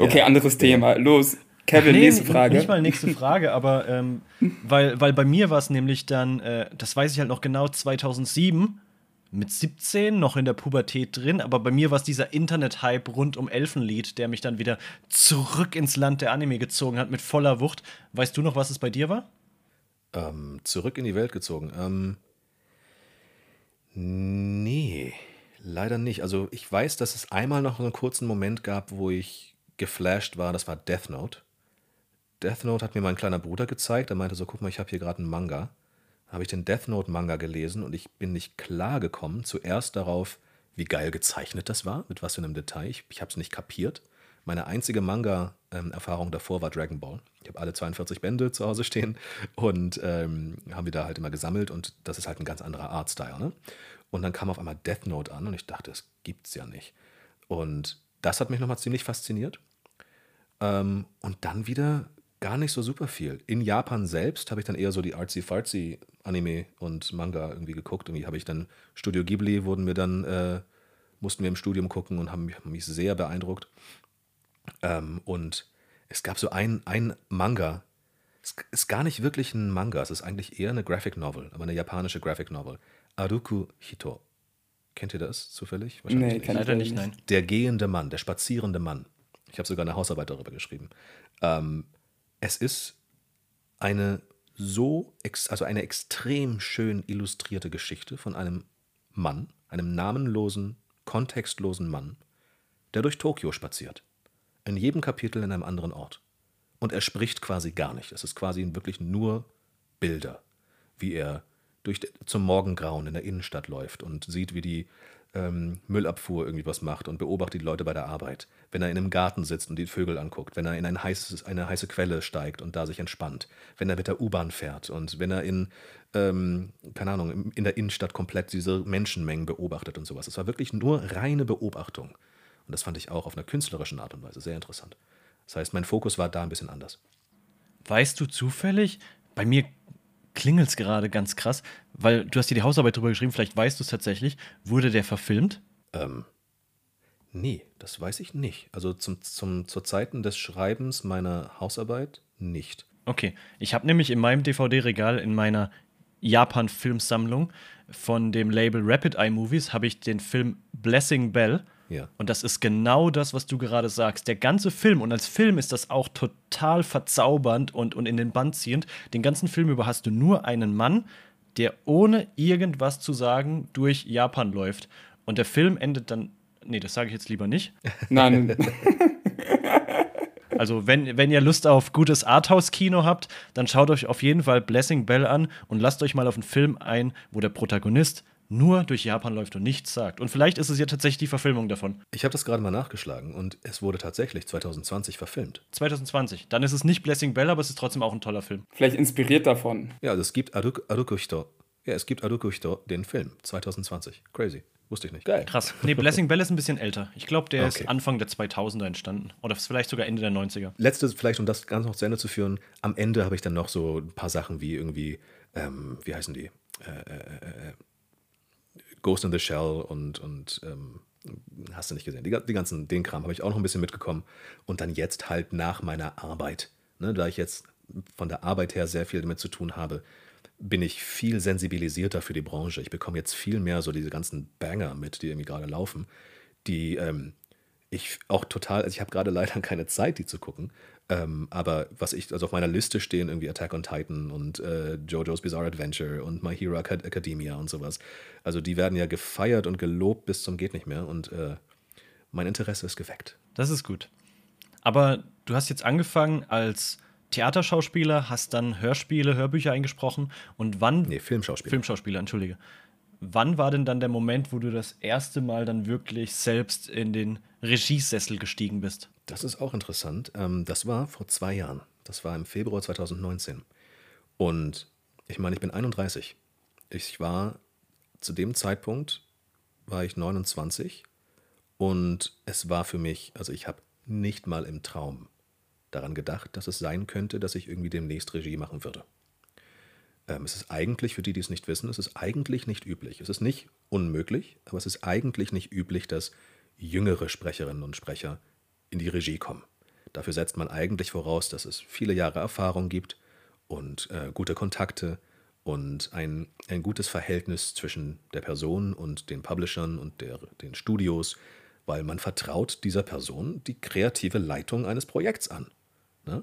A: okay, ja. anderes Thema. Los, Kevin, nee, nächste Frage.
B: Nicht mal nächste Frage, aber ähm, weil, weil bei mir war es nämlich dann, äh, das weiß ich halt noch genau, 2007 mit 17 noch in der Pubertät drin, aber bei mir war es dieser Internet-Hype rund um Elfenlied, der mich dann wieder zurück ins Land der Anime gezogen hat mit voller Wucht. Weißt du noch, was es bei dir war?
C: Ähm, zurück in die Welt gezogen. Ähm, nee, leider nicht. Also ich weiß, dass es einmal noch einen kurzen Moment gab, wo ich geflasht war. Das war Death Note. Death Note hat mir mein kleiner Bruder gezeigt. Er meinte so, guck mal, ich habe hier gerade einen Manga habe ich den Death Note Manga gelesen und ich bin nicht klar gekommen, zuerst darauf, wie geil gezeichnet das war, mit was für einem Detail. Ich, ich habe es nicht kapiert. Meine einzige Manga-Erfahrung davor war Dragon Ball. Ich habe alle 42 Bände zu Hause stehen und ähm, haben die da halt immer gesammelt und das ist halt ein ganz anderer Artstyle. Ne? Und dann kam auf einmal Death Note an und ich dachte, das gibt's ja nicht. Und das hat mich nochmal ziemlich fasziniert. Ähm, und dann wieder gar nicht so super viel. In Japan selbst habe ich dann eher so die artsy-fartsy Anime und Manga irgendwie geguckt. Irgendwie habe ich dann Studio Ghibli wurden wir dann, äh, mussten wir im Studium gucken und haben, haben mich sehr beeindruckt. Ähm, und es gab so ein, ein Manga. Es ist gar nicht wirklich ein Manga, es ist eigentlich eher eine Graphic Novel, aber eine japanische Graphic Novel. Aruku Hito. Kennt ihr das zufällig?
A: Wahrscheinlich nee, nicht. leider nicht, nein.
C: Der gehende Mann, der spazierende Mann. Ich habe sogar eine Hausarbeit darüber geschrieben. Ähm, es ist eine so, also eine extrem schön illustrierte Geschichte von einem Mann, einem namenlosen, kontextlosen Mann, der durch Tokio spaziert. In jedem Kapitel in einem anderen Ort. Und er spricht quasi gar nicht. Es ist quasi wirklich nur Bilder, wie er durch, zum Morgengrauen in der Innenstadt läuft und sieht, wie die ähm, Müllabfuhr irgendwie was macht und beobachtet die Leute bei der Arbeit. Wenn er in einem Garten sitzt und die Vögel anguckt, wenn er in ein heißes, eine heiße Quelle steigt und da sich entspannt, wenn er mit der U-Bahn fährt und wenn er in, ähm, keine Ahnung, in der Innenstadt komplett diese Menschenmengen beobachtet und sowas. Es war wirklich nur reine Beobachtung. Und das fand ich auch auf einer künstlerischen Art und Weise sehr interessant. Das heißt, mein Fokus war da ein bisschen anders.
B: Weißt du zufällig, bei mir klingelt es gerade ganz krass, weil du hast dir die Hausarbeit drüber geschrieben, vielleicht weißt du es tatsächlich. Wurde der verfilmt?
C: Ähm, nee, das weiß ich nicht. Also zum, zum, zur Zeiten des Schreibens meiner Hausarbeit nicht.
B: Okay, ich habe nämlich in meinem DVD-Regal in meiner Japan-Filmsammlung von dem Label Rapid Eye Movies habe ich den Film Blessing Bell.
C: Ja.
B: Und das ist genau das, was du gerade sagst. Der ganze Film, und als Film ist das auch total verzaubernd und, und in den Band ziehend. Den ganzen Film über hast du nur einen Mann, der ohne irgendwas zu sagen durch Japan läuft. Und der Film endet dann. Nee, das sage ich jetzt lieber nicht.
A: Nein,
B: Also, wenn, wenn ihr Lust auf gutes Arthouse-Kino habt, dann schaut euch auf jeden Fall Blessing Bell an und lasst euch mal auf einen Film ein, wo der Protagonist nur durch Japan läuft und nichts sagt. Und vielleicht ist es ja tatsächlich die Verfilmung davon.
C: Ich habe das gerade mal nachgeschlagen und es wurde tatsächlich 2020 verfilmt.
B: 2020. Dann ist es nicht Blessing Bell, aber es ist trotzdem auch ein toller Film.
A: vielleicht inspiriert davon.
C: Ja, also es gibt Aruk Arukuhito. Ja, es gibt Arukuhito, den Film, 2020. Crazy. Wusste ich nicht. Geil.
B: Krass. Nee, Blessing Bell ist ein bisschen älter. Ich glaube, der
C: Okay.
B: ist Anfang der 2000er entstanden. Oder vielleicht sogar Ende der 90er.
C: Letztes, vielleicht um das ganz noch zu Ende zu führen, am Ende habe ich dann noch so ein paar Sachen wie irgendwie, ähm, wie heißen die? Äh, äh, äh, Ghost in the Shell und, und ähm, hast du nicht gesehen. Die, die ganzen, den Kram habe ich auch noch ein bisschen mitgekommen. Und dann jetzt halt nach meiner Arbeit, ne, da ich jetzt von der Arbeit her sehr viel damit zu tun habe, bin ich viel sensibilisierter für die Branche. Ich bekomme jetzt viel mehr so diese ganzen Banger mit, die irgendwie gerade laufen, die ähm, ich auch total, also ich habe gerade leider keine Zeit, die zu gucken. Ähm, aber was ich, also auf meiner Liste stehen irgendwie Attack on Titan und äh, JoJo's Bizarre Adventure und My Hero Acad- Academia und sowas. Also die werden ja gefeiert und gelobt bis zum geht nicht mehr und äh, mein Interesse ist geweckt.
B: Das ist gut. Aber du hast jetzt angefangen als Theaterschauspieler, hast dann Hörspiele, Hörbücher eingesprochen. Und wann.
C: Nee, Filmschauspiel.
B: Filmschauspieler, entschuldige. Wann war denn dann der Moment, wo du das erste Mal dann wirklich selbst in den Regiesessel gestiegen bist?
C: Das ist auch interessant. Ähm, das war vor zwei Jahren. Das war im Februar 2019. Und ich meine, ich bin 31. Ich war zu dem Zeitpunkt, war ich 29. Und es war für mich, also ich habe nicht mal im Traum daran gedacht, dass es sein könnte, dass ich irgendwie demnächst Regie machen würde. Ähm, es ist eigentlich, für die, die es nicht wissen, es ist eigentlich nicht üblich. Es ist nicht unmöglich, aber es ist eigentlich nicht üblich, dass jüngere Sprecherinnen und Sprecher in die Regie kommen. Dafür setzt man eigentlich voraus, dass es viele Jahre Erfahrung gibt und äh, gute Kontakte und ein, ein gutes Verhältnis zwischen der Person und den Publishern und der, den Studios, weil man vertraut dieser Person die kreative Leitung eines Projekts an. Ne?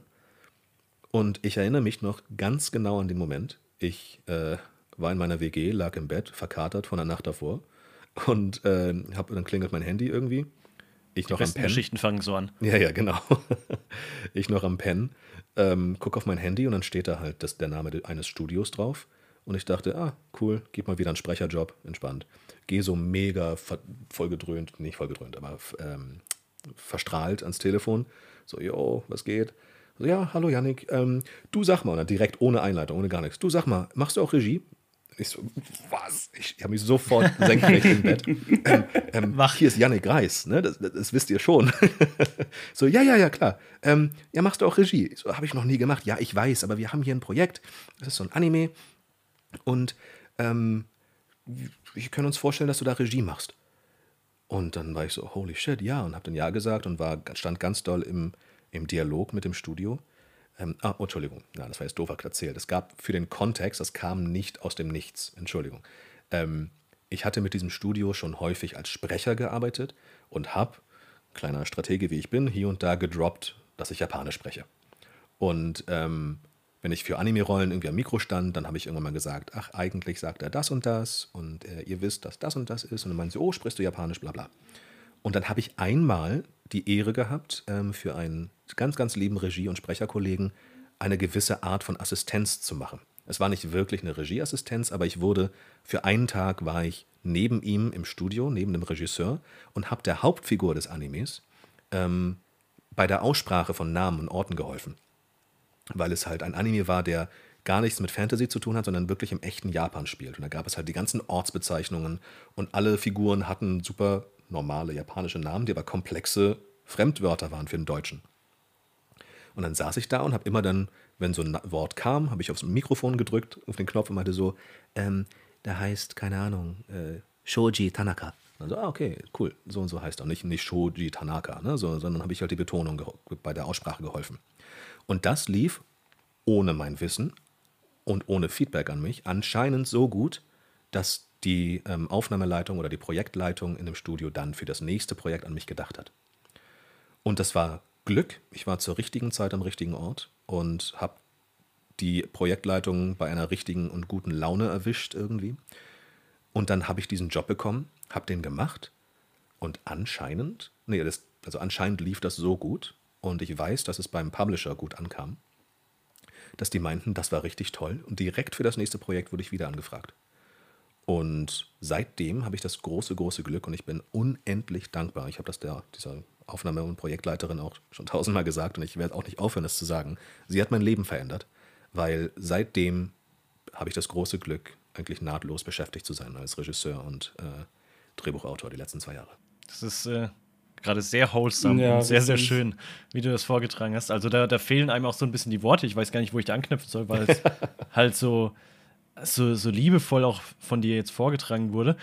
C: Und ich erinnere mich noch ganz genau an den Moment. Ich äh, war in meiner WG, lag im Bett, verkatert von der Nacht davor und äh, hab, dann klingelt mein Handy irgendwie. Ich noch am Pennen.
B: Geschichten fangen so an.
C: Ja, ja, genau. ich noch am Pennen, ähm, gucke auf mein Handy und dann steht da halt das, der Name eines Studios drauf. Und ich dachte, ah, cool, gib mal wieder einen Sprecherjob, entspannt. Gehe so mega vollgedröhnt, nicht vollgedröhnt, aber ähm, verstrahlt ans Telefon. So, yo, was geht? So, ja, hallo Yannick, ähm, du sag mal, und dann direkt ohne Einleitung, ohne gar nichts. Du sag mal, machst du auch Regie? Ich so, was? Ich habe mich sofort senkrecht im Bett. Ähm, ähm,
B: Wach.
C: hier ist Yannick Reis, ne? das, das, das wisst ihr schon. so, ja, ja, ja, klar. Ähm, ja, machst du auch Regie? Ich So, habe ich noch nie gemacht. Ja, ich weiß, aber wir haben hier ein Projekt. Das ist so ein Anime. Und ähm, wir können uns vorstellen, dass du da Regie machst. Und dann war ich so, holy shit, ja, und habe dann ja gesagt und war, stand ganz doll im, im Dialog mit dem Studio. Ähm, ah, Entschuldigung, ja, das war jetzt doof erzählt. Es gab für den Kontext, das kam nicht aus dem Nichts, Entschuldigung. Ähm, ich hatte mit diesem Studio schon häufig als Sprecher gearbeitet und habe, kleiner Stratege wie ich bin, hier und da gedroppt, dass ich Japanisch spreche. Und ähm, wenn ich für Anime-Rollen irgendwie am Mikro stand, dann habe ich irgendwann mal gesagt, ach, eigentlich sagt er das und das und äh, ihr wisst, dass das und das ist. Und dann meinen sie, oh, sprichst du Japanisch, bla bla. Und dann habe ich einmal die Ehre gehabt, ähm, für einen ganz, ganz lieben Regie- und Sprecherkollegen eine gewisse Art von Assistenz zu machen. Es war nicht wirklich eine Regieassistenz, aber ich wurde, für einen Tag war ich neben ihm im Studio, neben dem Regisseur und habe der Hauptfigur des Animes ähm, bei der Aussprache von Namen und Orten geholfen weil es halt ein Anime war, der gar nichts mit Fantasy zu tun hat, sondern wirklich im echten Japan spielt. Und da gab es halt die ganzen Ortsbezeichnungen und alle Figuren hatten super normale japanische Namen, die aber komplexe Fremdwörter waren für den Deutschen. Und dann saß ich da und habe immer dann, wenn so ein Wort kam, habe ich aufs Mikrofon gedrückt, auf den Knopf und meinte so, ähm, der heißt, keine Ahnung, äh, Shoji Tanaka. Also, ah, okay, cool, so und so heißt er. Nicht, nicht Shoji Tanaka, ne? so, sondern habe ich halt die Betonung bei der Aussprache geholfen. Und das lief ohne mein Wissen und ohne Feedback an mich anscheinend so gut, dass die ähm, Aufnahmeleitung oder die Projektleitung in dem Studio dann für das nächste Projekt an mich gedacht hat. Und das war Glück. Ich war zur richtigen Zeit am richtigen Ort und habe die Projektleitung bei einer richtigen und guten Laune erwischt irgendwie. Und dann habe ich diesen Job bekommen, habe den gemacht und anscheinend, nee, das, also anscheinend lief das so gut und ich weiß, dass es beim Publisher gut ankam, dass die meinten, das war richtig toll und direkt für das nächste Projekt wurde ich wieder angefragt. Und seitdem habe ich das große, große Glück und ich bin unendlich dankbar. Ich habe das der, dieser Aufnahme- und Projektleiterin auch schon tausendmal gesagt und ich werde auch nicht aufhören, das zu sagen. Sie hat mein Leben verändert, weil seitdem habe ich das große Glück, eigentlich nahtlos beschäftigt zu sein als Regisseur und äh, Drehbuchautor die letzten zwei Jahre.
B: Das ist äh, gerade sehr wholesome ja, und sehr, sehr schön, wie du das vorgetragen hast. Also da, da fehlen einem auch so ein bisschen die Worte. Ich weiß gar nicht, wo ich da anknüpfen soll, weil es halt so, so, so liebevoll auch von dir jetzt vorgetragen wurde.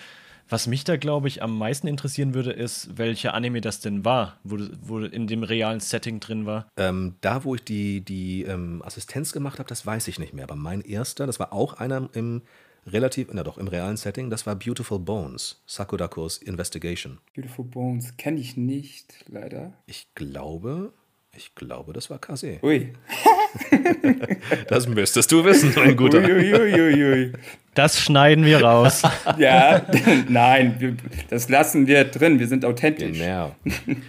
B: Was mich da, glaube ich, am meisten interessieren würde, ist, welcher Anime das denn war, wo, wo in dem realen Setting drin war.
C: Ähm, da, wo ich die, die ähm, Assistenz gemacht habe, das weiß ich nicht mehr. Aber mein erster, das war auch einer im relativ, na doch, im realen Setting, das war Beautiful Bones, Sakurakos Investigation.
A: Beautiful Bones kenne ich nicht, leider.
C: Ich glaube, ich glaube, das war Kase.
A: Ui.
C: das müsstest du wissen, mein Guter. Ui, ui,
B: ui, das schneiden wir raus.
A: ja, nein, das lassen wir drin. Wir sind authentisch.
C: Genau.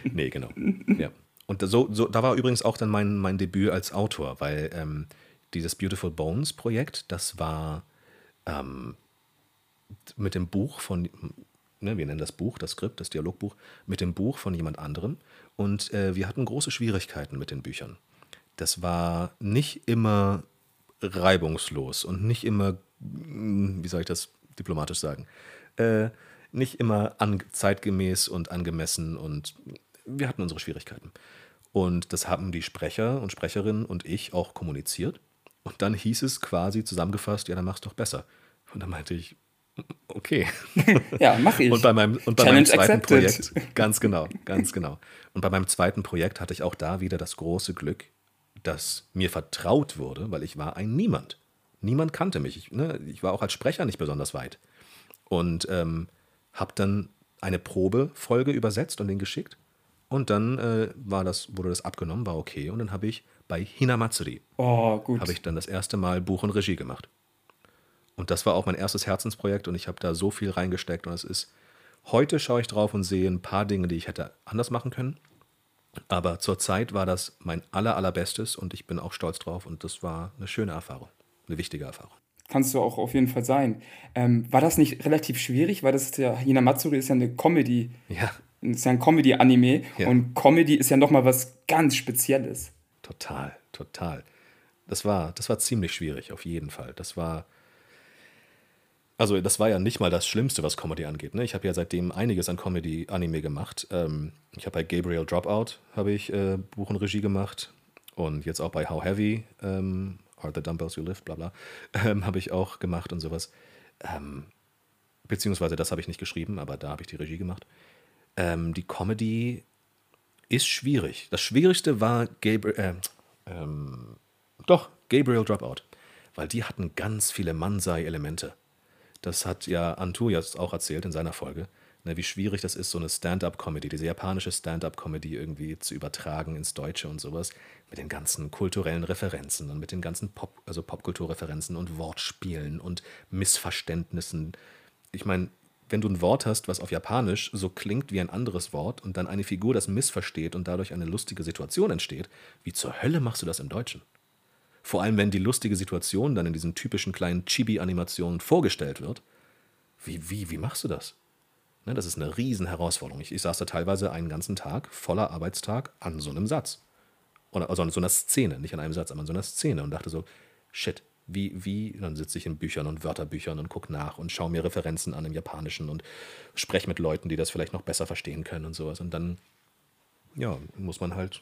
C: Nee, genau. Ja. Und so, so, da war übrigens auch dann mein, mein Debüt als Autor, weil ähm, dieses Beautiful Bones Projekt, das war ähm, mit dem Buch von, ne, wir nennen das Buch, das Skript, das Dialogbuch, mit dem Buch von jemand anderem. Und äh, wir hatten große Schwierigkeiten mit den Büchern. Das war nicht immer reibungslos und nicht immer, hm, wie soll ich das diplomatisch sagen, äh, nicht immer zeitgemäß und angemessen und wir hatten unsere Schwierigkeiten. Und das haben die Sprecher und Sprecherinnen und ich auch kommuniziert. Und dann hieß es quasi zusammengefasst, ja, dann mach's doch besser. Und dann meinte ich, Okay.
A: ja, mache ich.
C: Und bei meinem, und bei meinem zweiten accepted. Projekt, ganz genau, ganz genau. Und bei meinem zweiten Projekt hatte ich auch da wieder das große Glück, dass mir vertraut wurde, weil ich war ein Niemand. Niemand kannte mich. Ich, ne, ich war auch als Sprecher nicht besonders weit. Und ähm, habe dann eine Probefolge übersetzt und den geschickt. Und dann äh, war das, wurde das abgenommen, war okay. Und dann habe ich bei Hinamatsuri
A: oh,
C: habe ich dann das erste Mal Buch und Regie gemacht. Und das war auch mein erstes Herzensprojekt und ich habe da so viel reingesteckt und es ist, heute schaue ich drauf und sehe ein paar Dinge, die ich hätte anders machen können. Aber zurzeit war das mein aller, allerbestes und ich bin auch stolz drauf und das war eine schöne Erfahrung, eine wichtige Erfahrung.
A: Kannst du auch auf jeden Fall sein. Ähm, war das nicht relativ schwierig? Weil das ist ja, Hinamatsuri ist ja eine Comedy.
C: Ja.
A: Ist ja ein Comedy-Anime ja. und Comedy ist ja nochmal was ganz Spezielles.
C: Total, total. Das war, das war ziemlich schwierig, auf jeden Fall. Das war, also das war ja nicht mal das Schlimmste, was Comedy angeht. Ne? Ich habe ja seitdem einiges an Comedy-Anime gemacht. Ähm, ich habe bei Gabriel Dropout habe ich äh, Buch und Regie gemacht und jetzt auch bei How Heavy ähm, Are the Dumbbells You Lift, bla bla, ähm, habe ich auch gemacht und sowas. Ähm, beziehungsweise das habe ich nicht geschrieben, aber da habe ich die Regie gemacht. Ähm, die Comedy ist schwierig. Das Schwierigste war Gabriel, äh, ähm, doch, Gabriel Dropout, weil die hatten ganz viele Mansei-Elemente. Das hat ja Antu jetzt auch erzählt in seiner Folge, ne, wie schwierig das ist, so eine Stand-up-Comedy, diese japanische Stand-up-Comedy irgendwie zu übertragen ins Deutsche und sowas, mit den ganzen kulturellen Referenzen und mit den ganzen Pop, also Popkulturreferenzen und Wortspielen und Missverständnissen. Ich meine, wenn du ein Wort hast, was auf Japanisch so klingt wie ein anderes Wort und dann eine Figur das missversteht und dadurch eine lustige Situation entsteht, wie zur Hölle machst du das im Deutschen? Vor allem, wenn die lustige Situation dann in diesen typischen kleinen Chibi-Animationen vorgestellt wird. Wie, wie, wie machst du das? Ne, das ist eine riesen Herausforderung. Ich, ich saß da teilweise einen ganzen Tag, voller Arbeitstag, an so einem Satz. Oder, also an so einer Szene, nicht an einem Satz, aber an so einer Szene und dachte so, shit, wie, wie, dann sitze ich in Büchern und Wörterbüchern und gucke nach und schaue mir Referenzen an im Japanischen und spreche mit Leuten, die das vielleicht noch besser verstehen können und sowas. Und dann, ja, muss man halt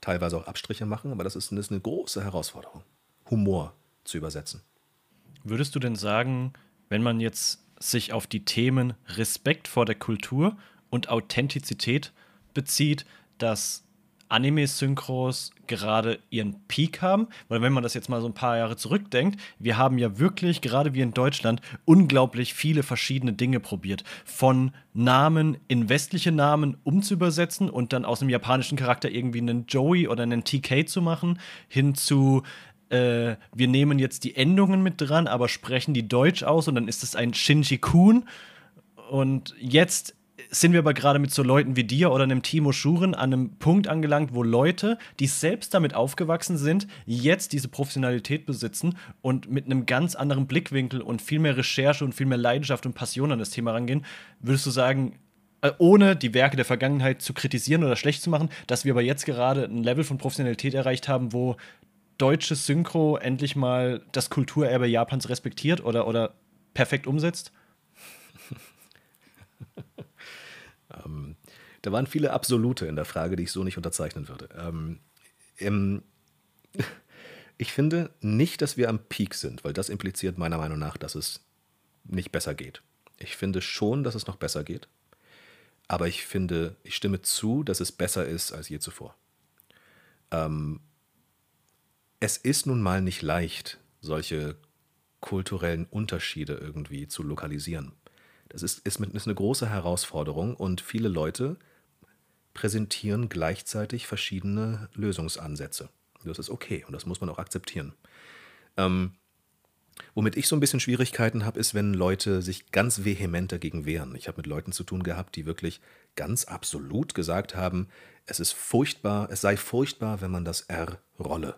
C: teilweise auch Abstriche machen, aber das ist, das ist eine große Herausforderung, Humor zu übersetzen.
B: Würdest du denn sagen, wenn man jetzt sich auf die Themen Respekt vor der Kultur und Authentizität bezieht, dass Anime-Synchros gerade ihren Peak haben. Weil wenn man das jetzt mal so ein paar Jahre zurückdenkt, wir haben ja wirklich, gerade wie in Deutschland, unglaublich viele verschiedene Dinge probiert. Von Namen in westliche Namen umzuübersetzen und dann aus einem japanischen Charakter irgendwie einen Joey oder einen TK zu machen, hin zu äh, wir nehmen jetzt die Endungen mit dran, aber sprechen die Deutsch aus und dann ist es ein Shinji Kun. Und jetzt sind wir aber gerade mit so Leuten wie dir oder einem Timo Schuren an einem Punkt angelangt, wo Leute, die selbst damit aufgewachsen sind, jetzt diese Professionalität besitzen und mit einem ganz anderen Blickwinkel und viel mehr Recherche und viel mehr Leidenschaft und Passion an das Thema rangehen. Würdest du sagen, äh, ohne die Werke der Vergangenheit zu kritisieren oder schlecht zu machen, dass wir aber jetzt gerade ein Level von Professionalität erreicht haben, wo deutsche Synchro endlich mal das Kulturerbe Japans respektiert oder, oder perfekt umsetzt?
C: Ähm, da waren viele Absolute in der Frage, die ich so nicht unterzeichnen würde. Ähm, ähm, ich finde nicht, dass wir am Peak sind, weil das impliziert meiner Meinung nach, dass es nicht besser geht. Ich finde schon, dass es noch besser geht. Aber ich finde, ich stimme zu, dass es besser ist als je zuvor. Ähm, es ist nun mal nicht leicht, solche kulturellen Unterschiede irgendwie zu lokalisieren. Das ist, ist, ist eine große Herausforderung und viele Leute präsentieren gleichzeitig verschiedene Lösungsansätze. Das ist okay und das muss man auch akzeptieren. Ähm, womit ich so ein bisschen Schwierigkeiten habe, ist, wenn Leute sich ganz vehement dagegen wehren. Ich habe mit Leuten zu tun gehabt, die wirklich ganz absolut gesagt haben, es ist furchtbar, es sei furchtbar, wenn man das R rolle,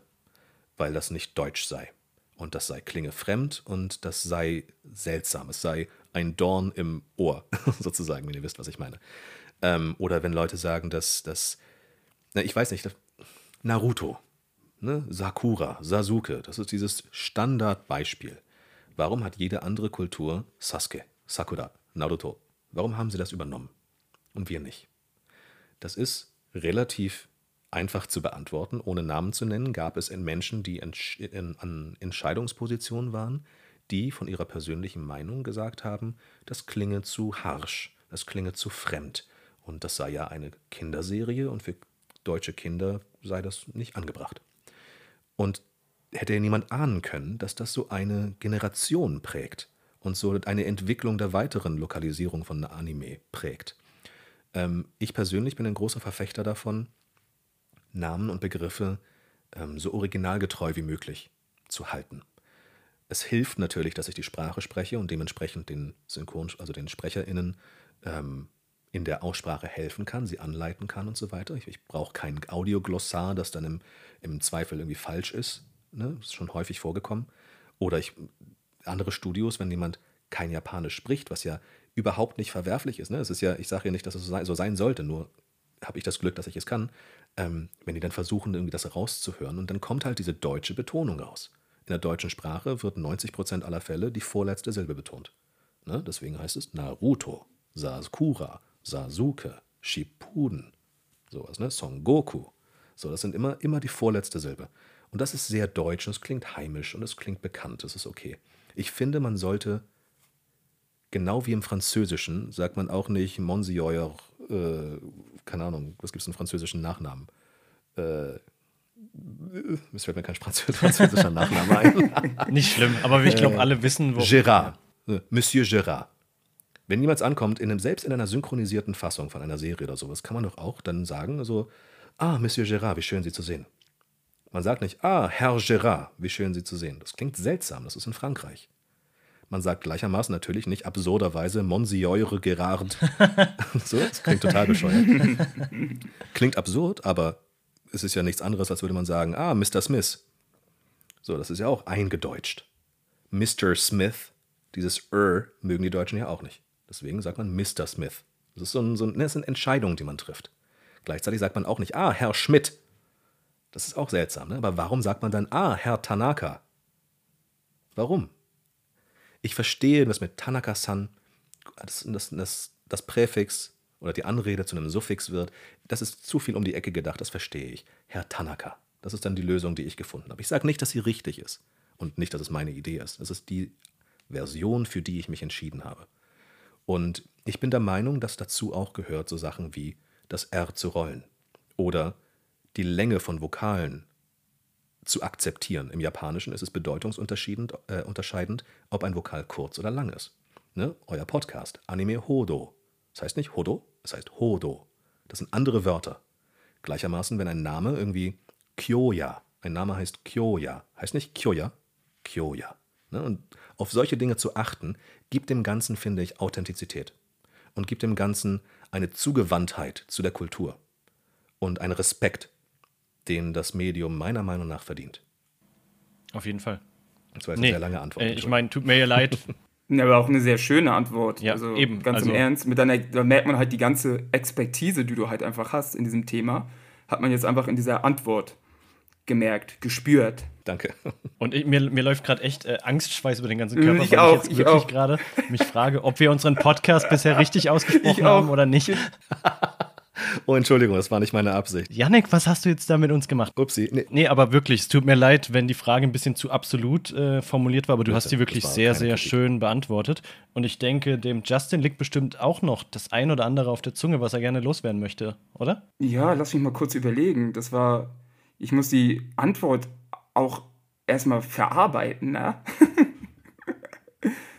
C: weil das nicht deutsch sei. Und das sei klinge fremd und das sei seltsam. Es sei ein Dorn im Ohr, sozusagen, wenn ihr wisst, was ich meine. Ähm, oder wenn Leute sagen, dass das, na, ich weiß nicht, Naruto, ne? Sakura, Sasuke, das ist dieses Standardbeispiel. Warum hat jede andere Kultur Sasuke, Sakura, Naruto? Warum haben sie das übernommen und wir nicht? Das ist relativ einfach zu beantworten, ohne Namen zu nennen. Gab es in Menschen, die in, in, an Entscheidungspositionen waren, die von ihrer persönlichen Meinung gesagt haben, das klinge zu harsch, das klinge zu fremd. Und das sei ja eine Kinderserie und für deutsche Kinder sei das nicht angebracht. Und hätte ja niemand ahnen können, dass das so eine Generation prägt und so eine Entwicklung der weiteren Lokalisierung von Anime prägt. Ähm, ich persönlich bin ein großer Verfechter davon, Namen und Begriffe ähm, so originalgetreu wie möglich zu halten. Es hilft natürlich, dass ich die Sprache spreche und dementsprechend den Synchron, also den SprecherInnen ähm, in der Aussprache helfen kann, sie anleiten kann und so weiter. Ich, ich brauche kein Audioglossar, das dann im, im Zweifel irgendwie falsch ist. Ne? Das ist schon häufig vorgekommen. Oder ich, andere Studios, wenn jemand kein Japanisch spricht, was ja überhaupt nicht verwerflich ist. Ne? Es ist ja, ich sage ja nicht, dass es so sein sollte, nur habe ich das Glück, dass ich es kann. Ähm, wenn die dann versuchen, irgendwie das rauszuhören und dann kommt halt diese deutsche Betonung raus. In der deutschen Sprache wird 90% aller Fälle die vorletzte Silbe betont. Ne? Deswegen heißt es Naruto, Sakura, Sasuke, Shippuden, sowas, ne? Son Goku. So, das sind immer, immer die vorletzte Silbe. Und das ist sehr deutsch und es klingt heimisch und es klingt bekannt, das ist okay. Ich finde, man sollte, genau wie im Französischen, sagt man auch nicht Monsieur, äh, keine Ahnung, was gibt es einen französischen Nachnamen? Äh, es fällt mir kein französischer Nachname
B: ein. Nicht schlimm, aber ich glaube, alle wissen,
C: wo. Gérard. Äh, Monsieur Gérard. Wenn jemand ankommt, in einem, selbst in einer synchronisierten Fassung von einer Serie oder sowas, kann man doch auch dann sagen, so, ah, Monsieur Gérard, wie schön Sie zu sehen. Man sagt nicht, ah, Herr Gérard, wie schön Sie zu sehen. Das klingt seltsam, das ist in Frankreich. Man sagt gleichermaßen natürlich nicht absurderweise Monsieur Gerard. so, das klingt total bescheuert. klingt absurd, aber es ist ja nichts anderes, als würde man sagen, ah, Mr. Smith. So, das ist ja auch eingedeutscht. Mr. Smith, dieses Er mögen die Deutschen ja auch nicht. Deswegen sagt man Mr. Smith. Das ist so, ein, so ein, das sind Entscheidungen, die man trifft. Gleichzeitig sagt man auch nicht, ah, Herr Schmidt. Das ist auch seltsam, ne? aber warum sagt man dann, ah, Herr Tanaka? Warum? Ich verstehe das mit Tanaka-san, das, das, das, das Präfix oder die Anrede zu einem Suffix wird, das ist zu viel um die Ecke gedacht, das verstehe ich. Herr Tanaka. Das ist dann die Lösung, die ich gefunden habe. Ich sage nicht, dass sie richtig ist und nicht, dass es meine Idee ist. Es ist die Version, für die ich mich entschieden habe. Und ich bin der Meinung, dass dazu auch gehört so Sachen wie das R zu rollen oder die Länge von Vokalen zu akzeptieren. Im Japanischen ist es bedeutungsunterscheidend, äh, unterscheidend, ob ein Vokal kurz oder lang ist. Ne? Euer Podcast, Anime Hodo. Das heißt nicht Hodo, es heißt Hodo. Das sind andere Wörter. Gleichermaßen, wenn ein Name irgendwie Kyoya, ein Name heißt Kyoya, heißt nicht Kyoya, Kyoya. Ne? Und auf solche Dinge zu achten, gibt dem Ganzen, finde ich, Authentizität. Und gibt dem Ganzen eine Zugewandtheit zu der Kultur. Und einen Respekt, den das Medium meiner Meinung nach verdient.
B: Auf jeden Fall.
C: Das war jetzt nee, eine sehr lange Antwort.
B: Äh, ich meine, tut mir ja leid.
A: Ja, aber auch eine sehr schöne Antwort.
B: Ja,
A: also
B: eben.
A: Ganz
B: also,
A: im Ernst. Mit deiner, da merkt man halt die ganze Expertise, die du halt einfach hast in diesem Thema, hat man jetzt einfach in dieser Antwort gemerkt, gespürt.
C: Danke.
B: Und ich, mir, mir läuft gerade echt äh, Angstschweiß über den ganzen Körper,
A: ich weil auch,
B: ich jetzt wirklich gerade mich frage, ob wir unseren Podcast bisher richtig ausgesprochen haben oder nicht.
C: Oh, Entschuldigung, das war nicht meine Absicht.
B: Janik, was hast du jetzt da mit uns gemacht?
C: Upsi.
B: Nee, nee aber wirklich, es tut mir leid, wenn die Frage ein bisschen zu absolut äh, formuliert war, aber du hast sie wirklich sehr, sehr Kritik. schön beantwortet. Und ich denke, dem Justin liegt bestimmt auch noch das ein oder andere auf der Zunge, was er gerne loswerden möchte, oder?
A: Ja, lass mich mal kurz überlegen. Das war, ich muss die Antwort auch erstmal verarbeiten, ne?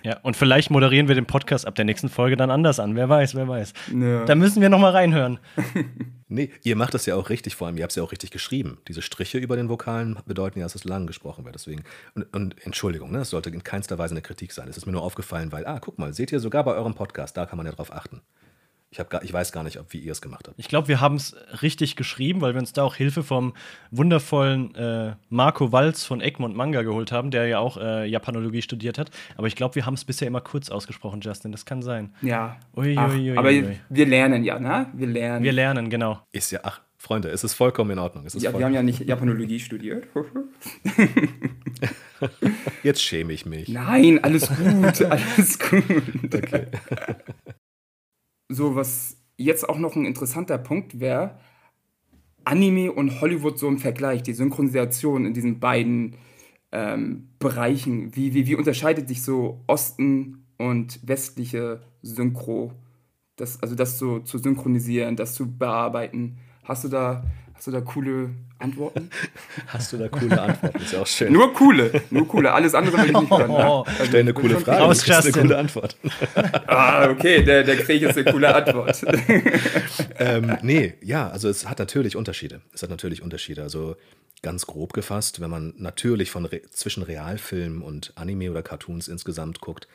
B: Ja, und vielleicht moderieren wir den Podcast ab der nächsten Folge dann anders an. Wer weiß, wer weiß. Ja. Da müssen wir noch mal reinhören.
C: nee, ihr macht das ja auch richtig, vor allem, ihr habt es ja auch richtig geschrieben. Diese Striche über den Vokalen bedeuten ja, dass es lang gesprochen wird. Deswegen, und, und Entschuldigung, ne, das sollte in keinster Weise eine Kritik sein. Es ist mir nur aufgefallen, weil, ah, guck mal, seht ihr sogar bei eurem Podcast, da kann man ja drauf achten. Ich, gar, ich weiß gar nicht, ob, wie ihr es gemacht habt.
B: Ich glaube, wir haben es richtig geschrieben, weil wir uns da auch Hilfe vom wundervollen äh, Marco Walz von Egmont Manga geholt haben, der ja auch äh, Japanologie studiert hat. Aber ich glaube, wir haben es bisher immer kurz ausgesprochen, Justin. Das kann sein.
A: Ja. Ui, ach, ui, ui, aber wir lernen ja, ne? Wir lernen.
B: Wir lernen, genau.
C: Ist ja, ach, Freunde, es ist vollkommen in Ordnung.
A: ja, wir haben ja nicht Japanologie studiert.
C: Jetzt schäme ich mich.
A: Nein, alles gut, alles gut. Okay so was jetzt auch noch ein interessanter Punkt wäre, Anime und Hollywood so im Vergleich, die Synchronisation in diesen beiden ähm, Bereichen. Wie, wie, wie unterscheidet sich so Osten und westliche Synchro? Das, also das so zu synchronisieren, das zu bearbeiten. Hast du da Hast du da coole Antworten?
C: Hast du da coole Antworten? Ist ja auch schön.
A: Nur coole, nur coole. Alles andere will ich nicht hören.
C: Oh, also, Stell eine coole Frage.
B: Raus, das ist
C: eine coole Antwort.
A: ah, okay, der, der Krieg ist eine coole Antwort.
C: ähm, nee, ja, also es hat natürlich Unterschiede. Es hat natürlich Unterschiede. Also ganz grob gefasst, wenn man natürlich von Re zwischen Realfilm und Anime oder Cartoons insgesamt guckt,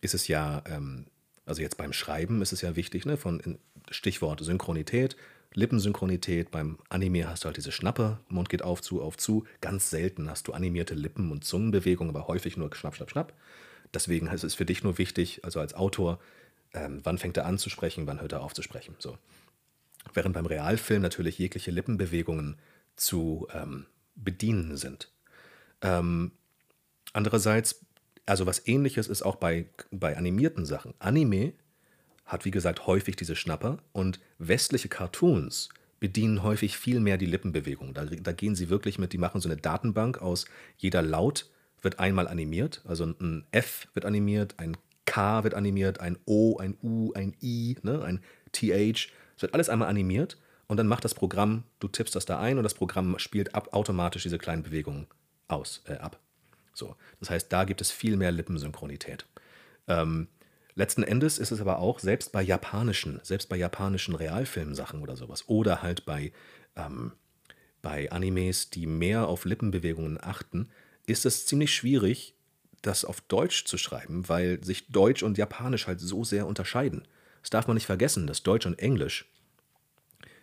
C: ist es ja, ähm, also jetzt beim Schreiben ist es ja wichtig, ne, von Stichwort Synchronität Lippensynchronität. Beim Anime hast du halt diese Schnappe, Mund geht auf, zu, auf, zu. Ganz selten hast du animierte Lippen- und Zungenbewegungen, aber häufig nur schnapp, schnapp, schnapp. Deswegen ist es für dich nur wichtig, also als Autor, ähm, wann fängt er an zu sprechen, wann hört er auf zu sprechen. So. Während beim Realfilm natürlich jegliche Lippenbewegungen zu ähm, bedienen sind. Ähm, andererseits, also was ähnliches ist auch bei, bei animierten Sachen. Anime hat wie gesagt häufig diese Schnapper und westliche Cartoons bedienen häufig viel mehr die Lippenbewegung. Da, da gehen sie wirklich mit, die machen so eine Datenbank aus, jeder Laut wird einmal animiert, also ein F wird animiert, ein K wird animiert, ein O, ein U, ein I, ne, ein TH, es wird alles einmal animiert und dann macht das Programm, du tippst das da ein und das Programm spielt ab, automatisch diese kleinen Bewegungen aus, äh, ab. So, das heißt, da gibt es viel mehr Lippensynchronität. Ähm, Letzten Endes ist es aber auch, selbst bei japanischen, selbst bei japanischen Realfilmsachen oder sowas, oder halt bei, ähm, bei Animes, die mehr auf Lippenbewegungen achten, ist es ziemlich schwierig, das auf Deutsch zu schreiben, weil sich Deutsch und Japanisch halt so sehr unterscheiden. Das darf man nicht vergessen, dass Deutsch und Englisch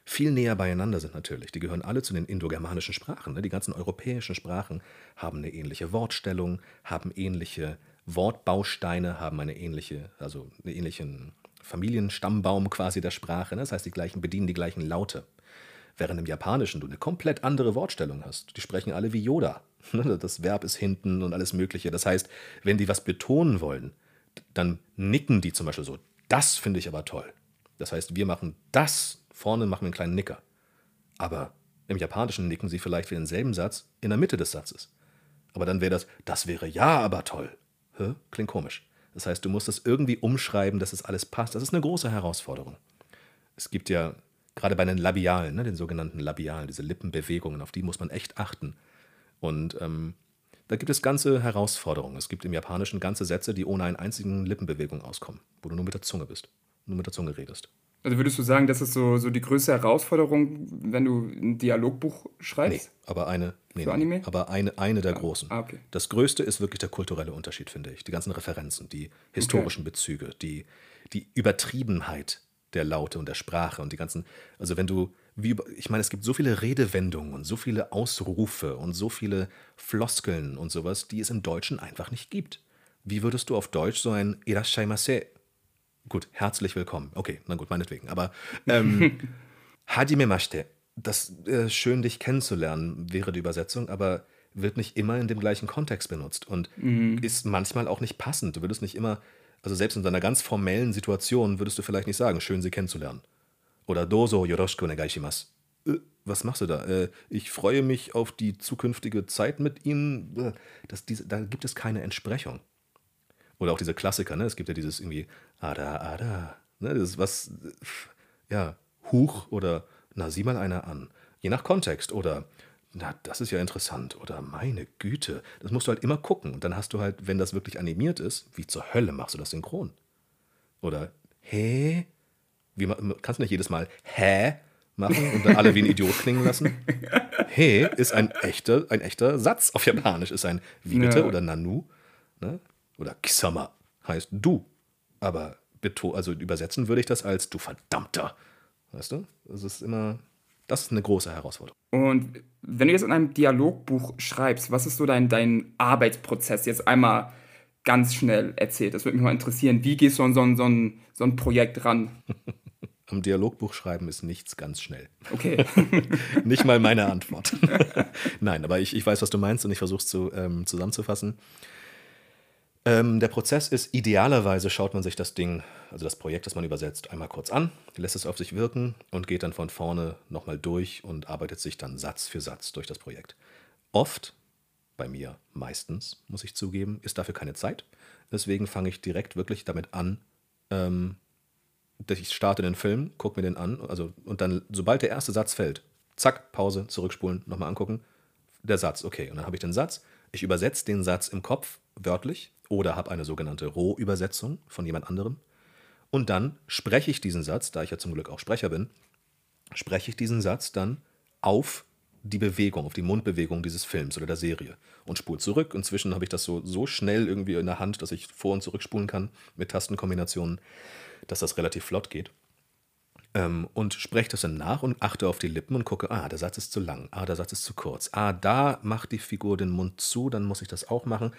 C: viel näher beieinander sind natürlich. Die gehören alle zu den indogermanischen Sprachen. Ne? Die ganzen europäischen Sprachen haben eine ähnliche Wortstellung, haben ähnliche Wortbausteine haben eine ähnliche, also einen ähnlichen Familienstammbaum quasi der Sprache. Ne? Das heißt, die gleichen bedienen die gleichen Laute. Während im Japanischen du eine komplett andere Wortstellung hast. Die sprechen alle wie Yoda. Ne? Das Verb ist hinten und alles Mögliche. Das heißt, wenn die was betonen wollen, dann nicken die zum Beispiel so. Das finde ich aber toll. Das heißt, wir machen das, vorne machen wir einen kleinen Nicker. Aber im Japanischen nicken sie vielleicht für denselben Satz in der Mitte des Satzes. Aber dann wäre das, das wäre ja aber toll. Hä? Klingt komisch. Das heißt, du musst es irgendwie umschreiben, dass es alles passt. Das ist eine große Herausforderung. Es gibt ja gerade bei den Labialen, ne, den sogenannten Labialen, diese Lippenbewegungen, auf die muss man echt achten. Und ähm, da gibt es ganze Herausforderungen. Es gibt im Japanischen ganze Sätze, die ohne eine einzige Lippenbewegung auskommen, wo du nur mit der Zunge bist, nur mit der Zunge redest.
A: Also würdest du sagen, das ist so, so die größte Herausforderung, wenn du ein Dialogbuch schreibst?
C: Nee, aber eine, nee,
A: Für Anime?
C: aber eine, eine der großen.
A: ah, okay.
C: Das größte ist wirklich der kulturelle Unterschied, finde ich. Die ganzen Referenzen, die historischen Bezüge, die, die Übertriebenheit der Laute und der Sprache und die ganzen, also wenn du, wie, ich meine, es gibt so viele Redewendungen und so viele Ausrufe und so viele Floskeln und sowas, die es im Deutschen einfach nicht gibt. Wie würdest du auf Deutsch so ein Irashaimase Gut, herzlich willkommen. Okay, na gut, meinetwegen. Aber ähm, Hajimemashite, das äh, schön dich kennenzulernen, wäre die Übersetzung, aber wird nicht immer in dem gleichen Kontext benutzt und ist manchmal auch nicht passend. Du würdest nicht immer, also selbst in so einer ganz formellen Situation würdest du vielleicht nicht sagen, schön sie kennenzulernen. Oder Dozo yoroshiku onegaishimasu. Äh, was machst du da? Äh, ich freue mich auf die zukünftige Zeit mit Ihnen. Äh, Das, diese, da gibt es keine Entsprechung. Oder auch diese Klassiker, ne? Es gibt ja dieses irgendwie Ada, Ada. Ne? Das ist was, ja, Huch oder na, sieh mal einer an. Je nach Kontext oder na, das ist ja interessant oder meine Güte. Das musst du halt immer gucken. Und dann hast du halt, wenn das wirklich animiert ist, wie zur Hölle machst du das synchron? Oder hä? Wie, kannst du nicht jedes Mal hä machen und dann alle wie ein Idiot klingen lassen? He ist ein echter, ein echter Satz auf Japanisch. Ist ein wie bitte
A: Ja.
C: oder Nanu. Ne? Oder Kisama heißt du. Aber also übersetzen würde ich das als du Verdammter. Weißt du? Das ist immer, das ist eine große Herausforderung.
A: Und wenn du jetzt in einem Dialogbuch schreibst, was ist so dein, dein Arbeitsprozess jetzt einmal ganz schnell erzählt? Das würde mich mal interessieren. Wie gehst du an so ein, so ein, so ein Projekt ran?
C: Am Dialogbuch schreiben ist nichts ganz schnell.
A: Okay.
C: Nicht mal meine Antwort. Nein, aber ich, ich weiß, was du meinst und ich versuche es zu, ähm, zusammenzufassen. Ähm, der Prozess ist, idealerweise schaut man sich das Ding, also das Projekt, das man übersetzt, einmal kurz an, lässt es auf sich wirken und geht dann von vorne nochmal durch und arbeitet sich dann Satz für Satz durch das Projekt. Oft, bei mir meistens, muss ich zugeben, ist dafür keine Zeit. Deswegen fange ich direkt wirklich damit an, ähm, dass ich starte den Film, gucke mir den an, also und dann, sobald der erste Satz fällt, zack, Pause, zurückspulen, nochmal angucken, der Satz, okay. Und dann habe ich den Satz, ich übersetze den Satz im Kopf wörtlich oder habe eine sogenannte Rohübersetzung von jemand anderem. Und dann spreche ich diesen Satz, da ich ja zum Glück auch Sprecher bin, spreche ich diesen Satz dann auf die Bewegung, auf die Mundbewegung dieses Films oder der Serie und spule zurück. Inzwischen habe ich das so, so schnell irgendwie in der Hand, dass ich vor- und zurückspulen kann mit Tastenkombinationen, dass das relativ flott geht. Ähm, und spreche das dann nach und achte auf die Lippen und gucke, ah, der Satz ist zu lang, ah, der Satz ist zu kurz, ah, da macht die Figur den Mund zu, dann muss ich das auch machen.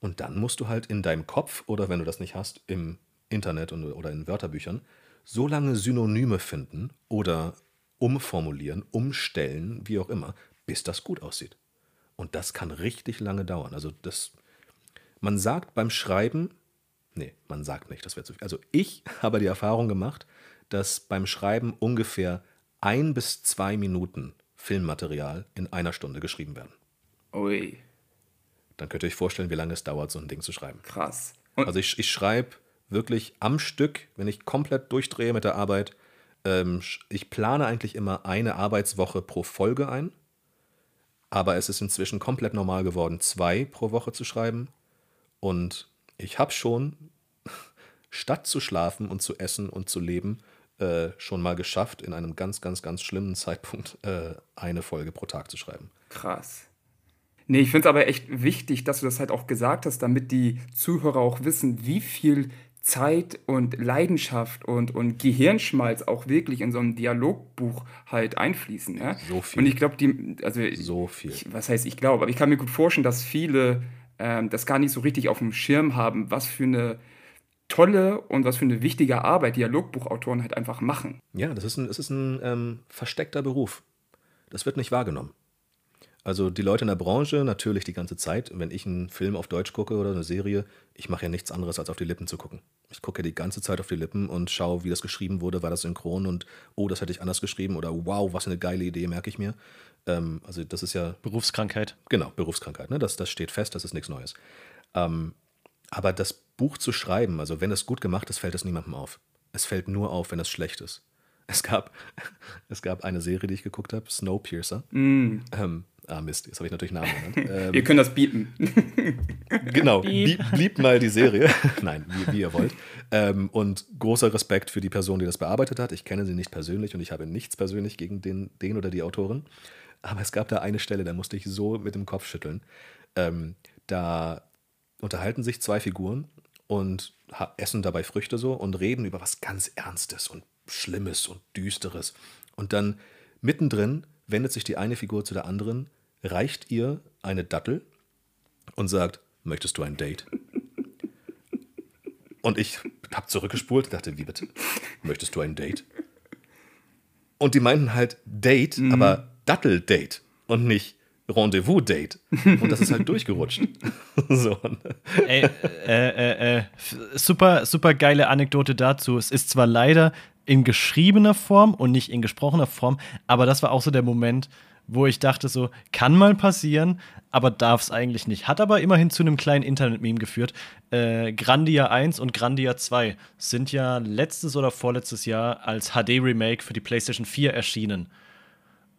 C: Und dann musst du halt in deinem Kopf oder wenn du das nicht hast, im Internet und, oder in Wörterbüchern, so lange Synonyme finden oder umformulieren, umstellen, wie auch immer, bis das gut aussieht. Und das kann richtig lange dauern. Also das, man sagt beim Schreiben, nee, man sagt nicht, das wäre zu viel. Also ich habe die Erfahrung gemacht, dass beim Schreiben ungefähr ein bis zwei Minuten Filmmaterial in einer Stunde geschrieben werden.
A: Ui,
C: Dann könnt ihr euch vorstellen, wie lange es dauert, so ein Ding zu schreiben.
A: krass. Und
C: Also ich, ich schreibe wirklich am Stück, wenn ich komplett durchdrehe mit der Arbeit. Ähm, ich plane eigentlich immer eine Arbeitswoche pro Folge ein. Aber es ist inzwischen komplett normal geworden, zwei pro Woche zu schreiben. Und ich habe schon, statt zu schlafen und zu essen und zu leben, äh, schon mal geschafft, in einem ganz, ganz, ganz schlimmen Zeitpunkt äh, eine Folge pro Tag zu schreiben.
A: Krass. Nee, ich finde es aber echt wichtig, dass du das halt auch gesagt hast, damit die Zuhörer auch wissen, wie viel Zeit und Leidenschaft und, und Gehirnschmalz auch wirklich in so ein Dialogbuch halt einfließen. Ja?
C: So viel.
A: Und ich glaube, die, also
C: So viel.
A: Ich, was heißt ich glaube, aber ich kann mir gut vorstellen, dass viele ähm, das gar nicht so richtig auf dem Schirm haben, was für eine tolle und was für eine wichtige Arbeit Dialogbuchautoren halt einfach machen.
C: Ja, das ist ein, es ist ein ähm, versteckter Beruf. Das wird nicht wahrgenommen. Also die Leute in der Branche natürlich die ganze Zeit. Wenn ich einen Film auf Deutsch gucke oder eine Serie, ich mache ja nichts anderes, als auf die Lippen zu gucken. Ich gucke ja die ganze Zeit auf die Lippen und schaue, wie das geschrieben wurde, war das synchron und oh, das hätte ich anders geschrieben oder wow, was eine geile Idee, merke ich mir. Ähm, also das ist ja...
B: Berufskrankheit.
C: Genau, Berufskrankheit. Ne? Das, das steht fest, das ist nichts Neues. Ähm, aber das Buch zu schreiben, also wenn es gut gemacht ist, fällt es niemandem auf. Es fällt nur auf, wenn es schlecht ist. Es gab, es gab eine Serie, die ich geguckt habe, Snowpiercer. Mm. Ähm, ah, Mist, jetzt habe ich natürlich Namen genannt.
A: Ähm, ihr könnt das bieten.
C: genau, blieb, blieb mal die Serie. Nein, wie, wie, ihr wollt. Ähm, und großer Respekt für die Person, die das bearbeitet hat. Ich kenne sie nicht persönlich und ich habe nichts persönlich gegen den, den oder die Autorin. Aber es gab da eine Stelle, da musste ich so mit dem Kopf schütteln. Ähm, da unterhalten sich zwei Figuren und essen dabei Früchte so und reden über was ganz Ernstes und Schlimmes und Düsteres. Und dann mittendrin wendet sich die eine Figur zu der anderen, reicht ihr eine Dattel und sagt, möchtest du ein Date? Und ich habe zurückgespult, dachte, wie bitte? Möchtest du ein Date? Und die meinten halt Date, mhm. aber Dattel-Date und nicht Rendezvous-Date. Und das ist halt durchgerutscht. so.
B: Ey, äh, äh, äh, super, super geile Anekdote dazu. Es ist zwar leider in geschriebener Form und nicht in gesprochener Form, aber das war auch so der Moment, wo ich dachte, so, kann mal passieren, aber darf es eigentlich nicht. Hat aber immerhin zu einem kleinen Internet-Meme geführt. Äh, Grandia 1 und Grandia 2 sind ja letztes oder vorletztes Jahr als HD-Remake für die PlayStation 4 erschienen.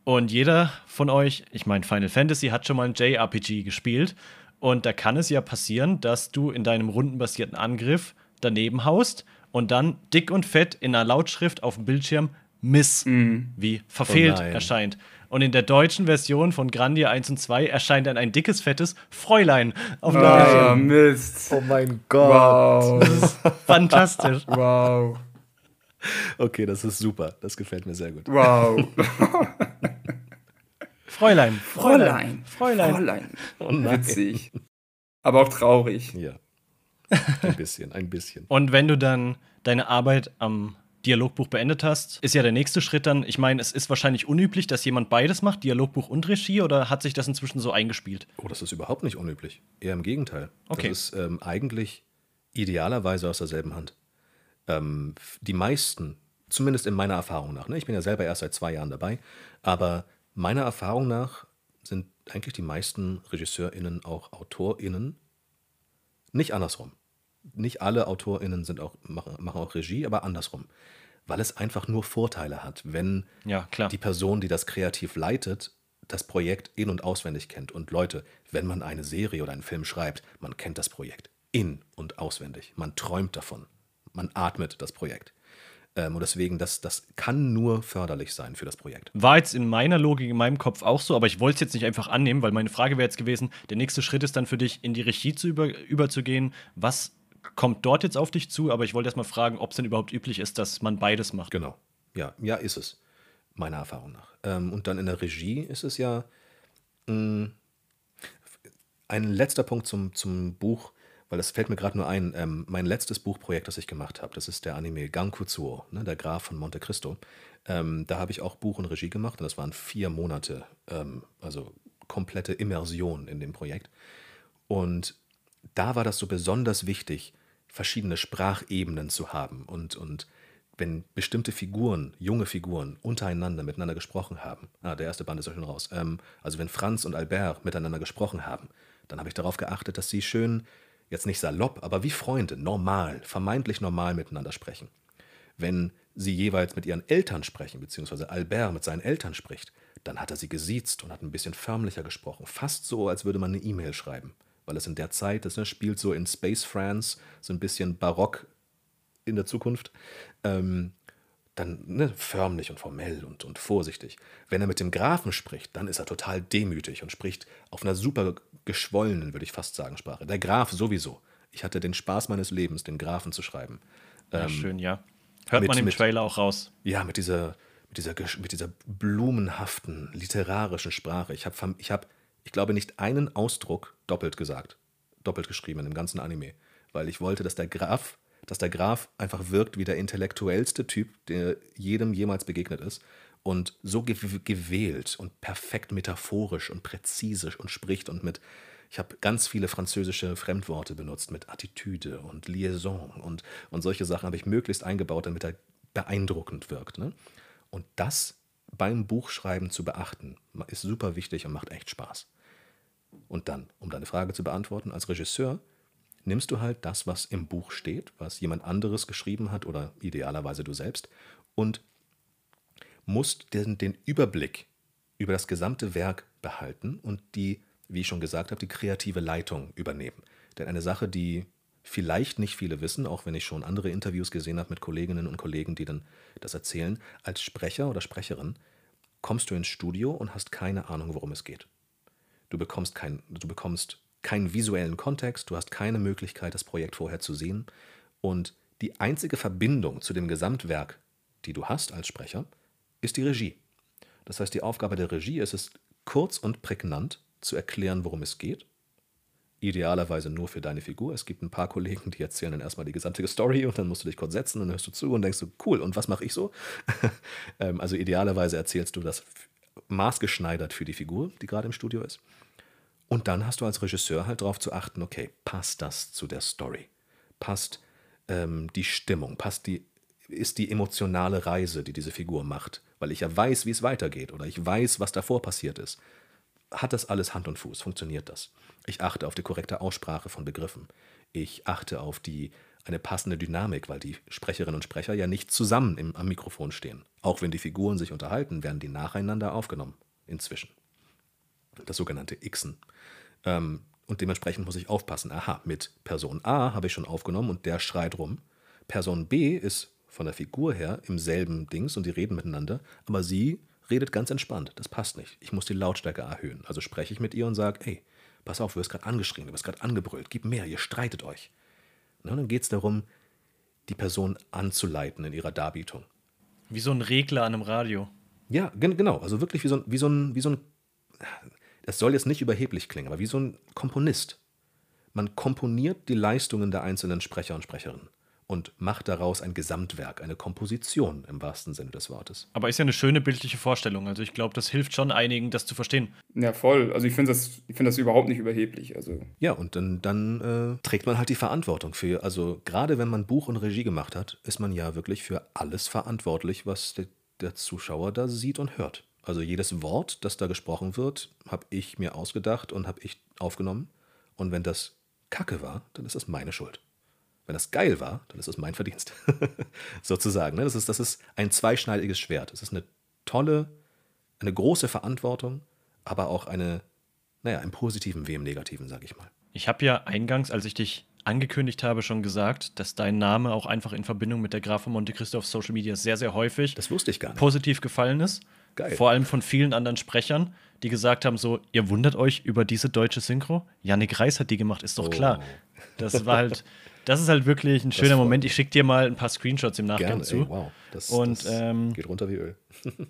B: Und jeder von euch, ich meine, Final Fantasy hat schon mal ein JRPG gespielt. Und da kann es ja passieren, dass du in deinem rundenbasierten Angriff daneben haust und dann dick und fett in einer Lautschrift auf dem Bildschirm Miss mhm. wie verfehlt oh erscheint. Und in der deutschen Version von Grandia 1 und 2 erscheint dann ein dickes, fettes Fräulein auf dem
A: oh, Mist.
C: Oh mein Gott.
B: Wow. Das ist fantastisch.
A: Wow.
C: Okay, das ist super. Das gefällt mir sehr gut.
A: Wow.
B: Fräulein.
A: Fräulein.
B: Fräulein. Fräulein.
A: Oh Witzig. Aber auch traurig.
C: Ja. Ein bisschen, ein bisschen.
B: Und wenn du dann deine Arbeit am Dialogbuch beendet hast, ist ja der nächste Schritt dann, ich meine, es ist wahrscheinlich unüblich, dass jemand beides macht, Dialogbuch und Regie, oder hat sich das inzwischen so eingespielt?
C: Oh, das ist überhaupt nicht unüblich. Eher im Gegenteil.
B: Okay.
C: Das ist ähm, eigentlich idealerweise aus derselben Hand. Ähm, die meisten, zumindest in meiner Erfahrung nach, ne, ich bin ja selber erst seit zwei Jahren dabei, aber meiner Erfahrung nach sind eigentlich die meisten RegisseurInnen auch AutorInnen. Nicht andersrum. Nicht alle AutorInnen sind auch, machen, machen auch Regie, aber andersrum. Weil es einfach nur Vorteile hat, wenn
B: ja,
C: die Person, die das kreativ leitet, das Projekt in- und auswendig kennt. Und Leute, wenn man eine Serie oder einen Film schreibt, man kennt das Projekt in- und auswendig. Man träumt davon. Man atmet das Projekt. Ähm, und deswegen, das, das kann nur förderlich sein für das Projekt.
B: War jetzt in meiner Logik, in meinem Kopf auch so, aber ich wollte es jetzt nicht einfach annehmen, weil meine Frage wäre jetzt gewesen: Der nächste Schritt ist dann für dich, in die Regie zu über, überzugehen. Was kommt dort jetzt auf dich zu? Aber ich wollte erst mal fragen, ob es denn überhaupt üblich ist, dass man beides macht.
C: Genau. Ja, ja, ist es. Meiner Erfahrung nach. Ähm, und dann in der Regie ist es ja. Mh, mm, ein letzter Punkt zum, zum Buch weil das fällt mir gerade nur ein, ähm, mein letztes Buchprojekt, das ich gemacht habe, das ist der Anime Gankutsuo, ne, der Graf von Monte Cristo. Ähm, da habe ich auch Buch und Regie gemacht und das waren vier Monate, ähm, also komplette Immersion in dem Projekt. Und da war das so besonders wichtig, verschiedene Sprachebenen zu haben und, und wenn bestimmte Figuren, junge Figuren, untereinander miteinander gesprochen haben, ah, der erste Band ist ja schon raus, ähm, also wenn Franz und Albert miteinander gesprochen haben, dann habe ich darauf geachtet, dass sie schön jetzt nicht salopp, aber wie Freunde, normal, vermeintlich normal miteinander sprechen. Wenn sie jeweils mit ihren Eltern sprechen, beziehungsweise Albert mit seinen Eltern spricht, dann hat er sie gesiezt und hat ein bisschen förmlicher gesprochen. Fast so, als würde man eine E-Mail schreiben. Weil es in der Zeit, das ne, spielt so in Space France, so ein bisschen barock in der Zukunft. Ähm, dann ne, förmlich und formell und, und vorsichtig. Wenn er mit dem Grafen spricht, dann ist er total demütig und spricht auf einer super geschwollenen, würde ich fast sagen, Sprache. Der Graf sowieso. Ich hatte den Spaß meines Lebens, den Grafen zu schreiben.
B: Ja, ähm, schön, ja. Hört mit, man im mit, Trailer auch raus.
C: Ja, mit dieser, mit dieser, mit dieser blumenhaften, literarischen Sprache. Ich habe, ich, hab, ich glaube, nicht einen Ausdruck doppelt gesagt, doppelt geschrieben im ganzen Anime. Weil ich wollte, dass der Graf dass der Graf einfach wirkt wie der intellektuellste Typ, der jedem jemals begegnet ist. und so gewählt und perfekt metaphorisch und präzise und spricht und mit, ich habe ganz viele französische Fremdworte benutzt mit Attitüde und Liaison und, und solche Sachen habe ich möglichst eingebaut, damit er beeindruckend wirkt. Ne? Und das beim Buchschreiben zu beachten, ist super wichtig und macht echt Spaß. Und dann, um deine Frage zu beantworten, als Regisseur nimmst du halt das, was im Buch steht, was jemand anderes geschrieben hat oder idealerweise du selbst, und musst den, den Überblick über das gesamte Werk behalten und die, wie ich schon gesagt habe, die kreative Leitung übernehmen. Denn eine Sache, die vielleicht nicht viele wissen, auch wenn ich schon andere Interviews gesehen habe mit Kolleginnen und Kollegen, die dann das erzählen, als Sprecher oder Sprecherin kommst du ins Studio und hast keine Ahnung, worum es geht. Du bekommst, kein, du bekommst keinen visuellen Kontext, du hast keine Möglichkeit, das Projekt vorher zu sehen. Und die einzige Verbindung zu dem Gesamtwerk, die du hast als Sprecher, ist die Regie. Das heißt, die Aufgabe der Regie ist es, kurz und prägnant zu erklären, worum es geht. Idealerweise nur für deine Figur. Es gibt ein paar Kollegen, die erzählen dann erstmal die gesamte Story und dann musst du dich kurz setzen und hörst du zu und denkst du, cool, und was mache ich so? Ähm, also idealerweise erzählst du das maßgeschneidert für die Figur, die gerade im Studio ist. Und dann hast du als Regisseur halt darauf zu achten, okay, passt das zu der Story? Passt ähm, die Stimmung? Passt die, ist die emotionale Reise, die diese Figur macht? Weil ich ja weiß, wie es weitergeht oder ich weiß, was davor passiert ist. Hat das alles Hand und Fuß? Funktioniert das? Ich achte auf die korrekte Aussprache von Begriffen. Ich achte auf die eine passende Dynamik, weil die Sprecherinnen und Sprecher ja nicht zusammen im, am Mikrofon stehen. Auch wenn die Figuren sich unterhalten, werden die nacheinander aufgenommen. Inzwischen. Das sogenannte Xen. Ähm, und dementsprechend muss ich aufpassen. Aha, mit Person A habe ich schon aufgenommen und der schreit rum. Person B ist von der Figur her im selben Dings und die reden miteinander, aber sie redet ganz entspannt. Das passt nicht. Ich muss die Lautstärke erhöhen. Also spreche ich mit ihr und sage, hey, pass auf, du wirst gerade angeschrien, du wirst gerade angebrüllt, gib mehr, ihr streitet euch. Und dann geht es darum, die Person anzuleiten in ihrer Darbietung.
B: Wie so ein Regler an einem Radio.
C: Ja, genau. Also wirklich wie so, wie so, ein, wie so ein das soll jetzt nicht überheblich klingen, aber wie so ein Komponist. Man komponiert die Leistungen der einzelnen Sprecher und Sprecherinnen und macht daraus ein Gesamtwerk, eine Komposition im wahrsten Sinne des Wortes.
B: Aber ist ja eine schöne bildliche Vorstellung. Also ich glaube, das hilft schon einigen, das zu verstehen.
A: Ja, voll. Also ich finde das, find das überhaupt nicht überheblich. Also.
C: Ja, und dann, dann äh, trägt man halt die Verantwortung für, also gerade wenn man Buch und Regie gemacht hat, ist man ja wirklich für alles verantwortlich, was der, der Zuschauer da sieht und hört. Also jedes Wort, das da gesprochen wird, habe ich mir ausgedacht und habe ich aufgenommen. Und wenn das Kacke war, dann ist das meine Schuld. Wenn das geil war, dann ist das mein Verdienst. Sozusagen. Ne? Das, ist, das ist ein zweischneidiges Schwert. Es ist eine tolle, eine große Verantwortung, aber auch eine, naja, im Positiven wie im Negativen, sage ich mal.
B: Ich habe ja eingangs, als ich dich angekündigt habe, schon gesagt, dass dein Name auch einfach in Verbindung mit der Graf von Monte Cristo auf Social Media sehr, sehr häufig
C: das wusste ich gar nicht.
B: positiv gefallen ist.
C: Geil.
B: Vor allem von vielen anderen Sprechern, die gesagt haben: so, ihr wundert euch über diese deutsche Synchro? Yannick Reis hat die gemacht, ist doch
C: Oh.
B: klar. Das war halt, das ist halt wirklich ein schöner Moment. Ich schicke dir mal ein paar Screenshots im Nachgang
C: Gerne,
B: zu.
C: ey, wow. Das,
B: Und,
C: das
B: ähm,
C: geht runter wie Öl.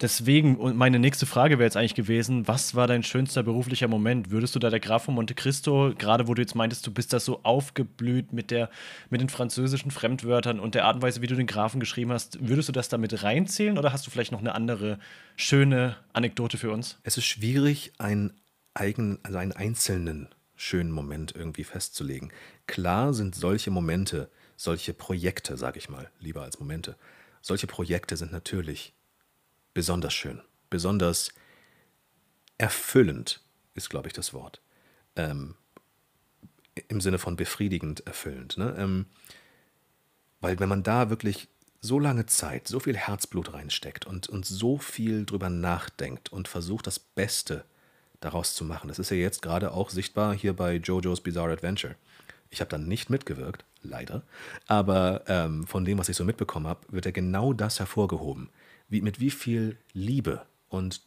B: Deswegen, und meine nächste Frage wäre jetzt eigentlich gewesen: Was war dein schönster beruflicher Moment? Würdest du da der Graf von Monte Cristo, gerade wo du jetzt meintest, du bist da so aufgeblüht mit, der, mit den französischen Fremdwörtern und der Art und Weise, wie du den Grafen geschrieben hast, würdest du das damit reinzählen oder hast du vielleicht noch eine andere schöne Anekdote für uns?
C: Es ist schwierig, einen eigenen, also einen einzelnen schönen Moment irgendwie festzulegen. Klar sind solche Momente, solche Projekte, sage ich mal, lieber als Momente, solche Projekte sind natürlich besonders schön, besonders erfüllend, ist, glaube ich, das Wort. Ähm, Im Sinne von befriedigend erfüllend. Ne? Ähm, weil wenn man da wirklich so lange Zeit, so viel Herzblut reinsteckt und, und so viel drüber nachdenkt und versucht, das Beste daraus zu machen. Das ist ja jetzt gerade auch sichtbar hier bei JoJo's Bizarre Adventure. Ich habe dann nicht mitgewirkt, leider, aber ähm, von dem, was ich so mitbekommen habe, wird ja genau das hervorgehoben. Wie, mit wie viel Liebe und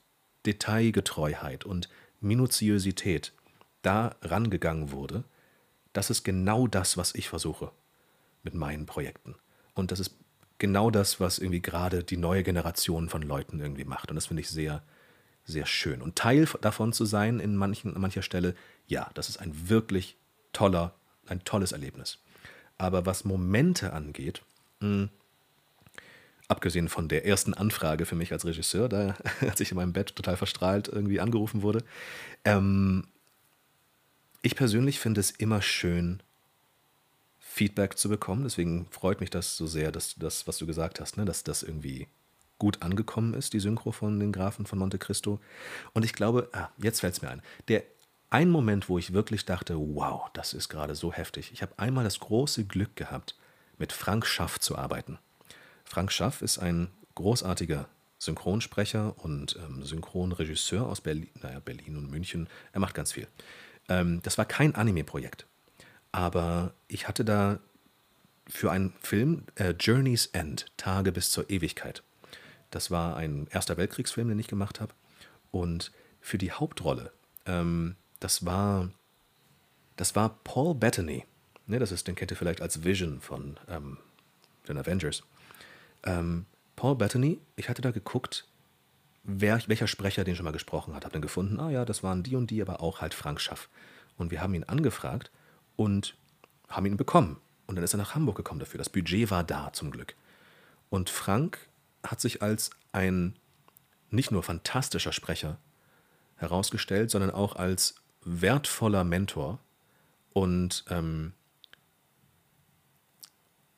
C: Detailgetreuheit und Minutiosität da rangegangen wurde, das ist genau das, was ich versuche mit meinen Projekten. Und das ist genau das, was irgendwie gerade die neue Generation von Leuten irgendwie macht. Und das finde ich sehr, sehr schön. Und Teil davon zu sein in manchen, an mancher Stelle, ja, das ist ein wirklich toller, ein tolles Erlebnis. Aber was Momente angeht, mh, abgesehen von der ersten Anfrage für mich als Regisseur, da, als ich in meinem Bett total verstrahlt irgendwie angerufen wurde. Ähm, ich persönlich finde es immer schön, Feedback zu bekommen. Deswegen freut mich das so sehr, dass das, was du gesagt hast, ne, dass das irgendwie gut angekommen ist, die Synchro von den Grafen von Monte Cristo. Und ich glaube, ah, jetzt fällt es mir ein, der ein Moment, wo ich wirklich dachte, wow, das ist gerade so heftig. Ich habe einmal das große Glück gehabt, mit Frank Schaff zu arbeiten. Frank Schaff ist ein großartiger Synchronsprecher und ähm, Synchronregisseur aus Berlin, naja, Berlin und München. Er macht ganz viel. Ähm, das war kein Anime-Projekt, aber ich hatte da für einen Film äh, Journey's End, Tage bis zur Ewigkeit. Das war ein Erster Weltkriegsfilm, den ich gemacht habe. Und für die Hauptrolle, ähm, das war, das war Paul Bettany. Ne, das ist, den kennt ihr vielleicht als Vision von ähm, den Avengers. Ähm, Paul Bettany, ich hatte da geguckt, wer, welcher Sprecher den schon mal gesprochen hat. Hab dann gefunden, ah ja, das waren die und die, aber auch halt Frank Schaff. Und wir haben ihn angefragt und haben ihn bekommen. Und dann ist er nach Hamburg gekommen dafür. Das Budget war da zum Glück. Und Frank hat sich als ein nicht nur fantastischer Sprecher herausgestellt, sondern auch als wertvoller Mentor und ähm,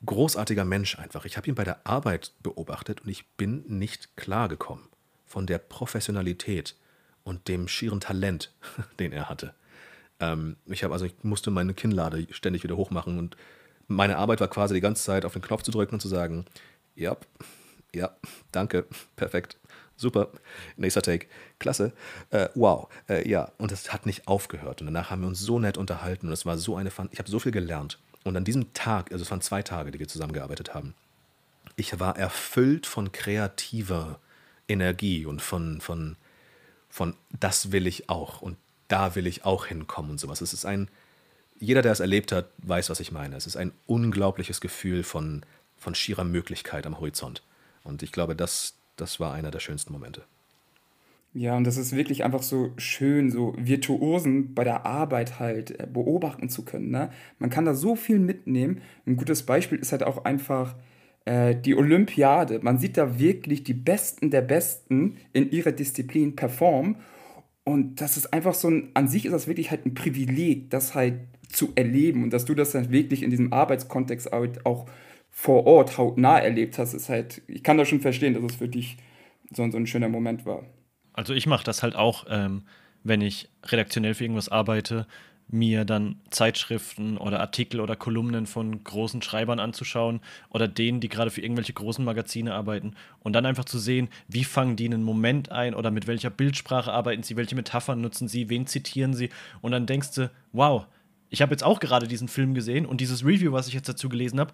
C: großartiger Mensch einfach. Ich habe ihn bei der Arbeit beobachtet und ich bin nicht klargekommen von der Professionalität und dem schieren Talent, den er hatte. Ähm, ich habe also, ich musste meine Kinnlade ständig wieder hochmachen und meine Arbeit war quasi die ganze Zeit auf den Knopf zu drücken und zu sagen, ja, ja, danke, perfekt, super, nächster Take, klasse, äh, wow, äh, ja. Und es hat nicht aufgehört. Und danach haben wir uns so nett unterhalten und es war so eine, Fun ich habe so viel gelernt. Und an diesem Tag, also es waren zwei Tage, die wir zusammengearbeitet haben, ich war erfüllt von kreativer Energie und von, von, von das will ich auch und da will ich auch hinkommen und sowas. Es ist ein, jeder, der es erlebt hat, weiß, was ich meine. Es ist ein unglaubliches Gefühl von, von schierer Möglichkeit am Horizont. Und ich glaube, das, das war einer der schönsten Momente.
A: Ja, und das ist wirklich einfach so schön, so Virtuosen bei der Arbeit halt äh, beobachten zu können. Ne? Man kann da so viel mitnehmen. Ein gutes Beispiel ist halt auch einfach äh, die Olympiade. Man sieht da wirklich die Besten der Besten in ihrer Disziplin performen. Und das ist einfach so ein, an sich ist das wirklich halt ein Privileg, das halt zu erleben und dass du das dann wirklich in diesem Arbeitskontext auch vor Ort hautnah erlebt hast, ist halt, ich kann das schon verstehen, dass es für dich so, so ein schöner Moment war.
B: Also ich mache das halt auch, ähm, wenn ich redaktionell für irgendwas arbeite, mir dann Zeitschriften oder Artikel oder Kolumnen von großen Schreibern anzuschauen oder denen, die gerade für irgendwelche großen Magazine arbeiten und dann einfach zu sehen, wie fangen die einen Moment ein oder mit welcher Bildsprache arbeiten sie, welche Metaphern nutzen sie, wen zitieren sie und dann denkst du, wow, ich habe jetzt auch gerade diesen Film gesehen und dieses Review, was ich jetzt dazu gelesen habe,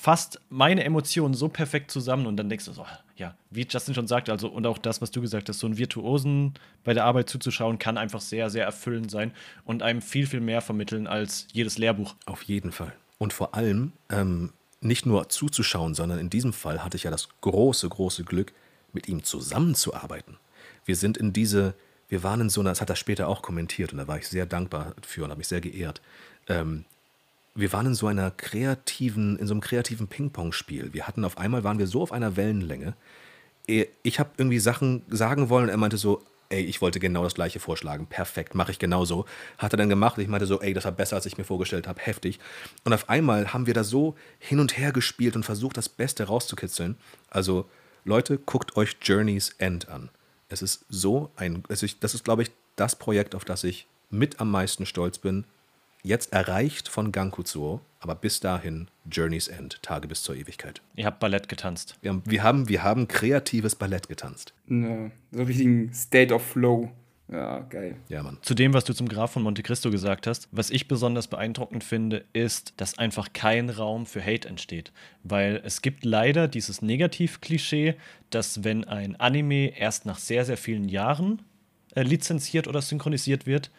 B: fasst meine Emotionen so perfekt zusammen und dann denkst du so, ja, wie Justin schon sagte, also und auch das, was du gesagt hast, so ein Virtuosen bei der Arbeit zuzuschauen, kann einfach sehr, sehr erfüllend sein und einem viel, viel mehr vermitteln als jedes Lehrbuch.
C: Auf jeden Fall. Und vor allem ähm, nicht nur zuzuschauen, sondern in diesem Fall hatte ich ja das große, große Glück, mit ihm zusammenzuarbeiten. Wir sind in diese, wir waren in so einer, das hat er später auch kommentiert und da war ich sehr dankbar für und habe mich sehr geehrt. Ähm, wir waren in so einer kreativen, in so einem kreativen Ping-Pong-Spiel. Wir hatten auf einmal, waren wir so auf einer Wellenlänge. Ich habe irgendwie Sachen sagen wollen und er meinte so, ey, ich wollte genau das gleiche vorschlagen. Perfekt, mache ich genauso. Hat er dann gemacht. Ich meinte so, ey, das war besser, als ich mir vorgestellt habe. Heftig. Und auf einmal haben wir da so hin und her gespielt und versucht, das Beste rauszukitzeln. Also, Leute, guckt euch Journey's End an. Es ist so ein, das ist, glaube ich, das Projekt, auf das ich mit am meisten stolz bin, jetzt erreicht von Gankutsuo, aber bis dahin Journey's End, Tage bis zur Ewigkeit.
B: Ihr habt Ballett getanzt.
C: Wir, wir haben, wir haben kreatives Ballett getanzt.
A: Ja, so richtigen State of Flow. Ja, geil.
B: Ja, Mann. Zu dem, was du zum Graf von Monte Cristo gesagt hast, was ich besonders beeindruckend finde, ist, dass einfach kein Raum für Hate entsteht. Weil es gibt leider dieses Negativ-Klischee, dass wenn ein Anime erst nach sehr, sehr vielen Jahren äh, lizenziert oder synchronisiert wird,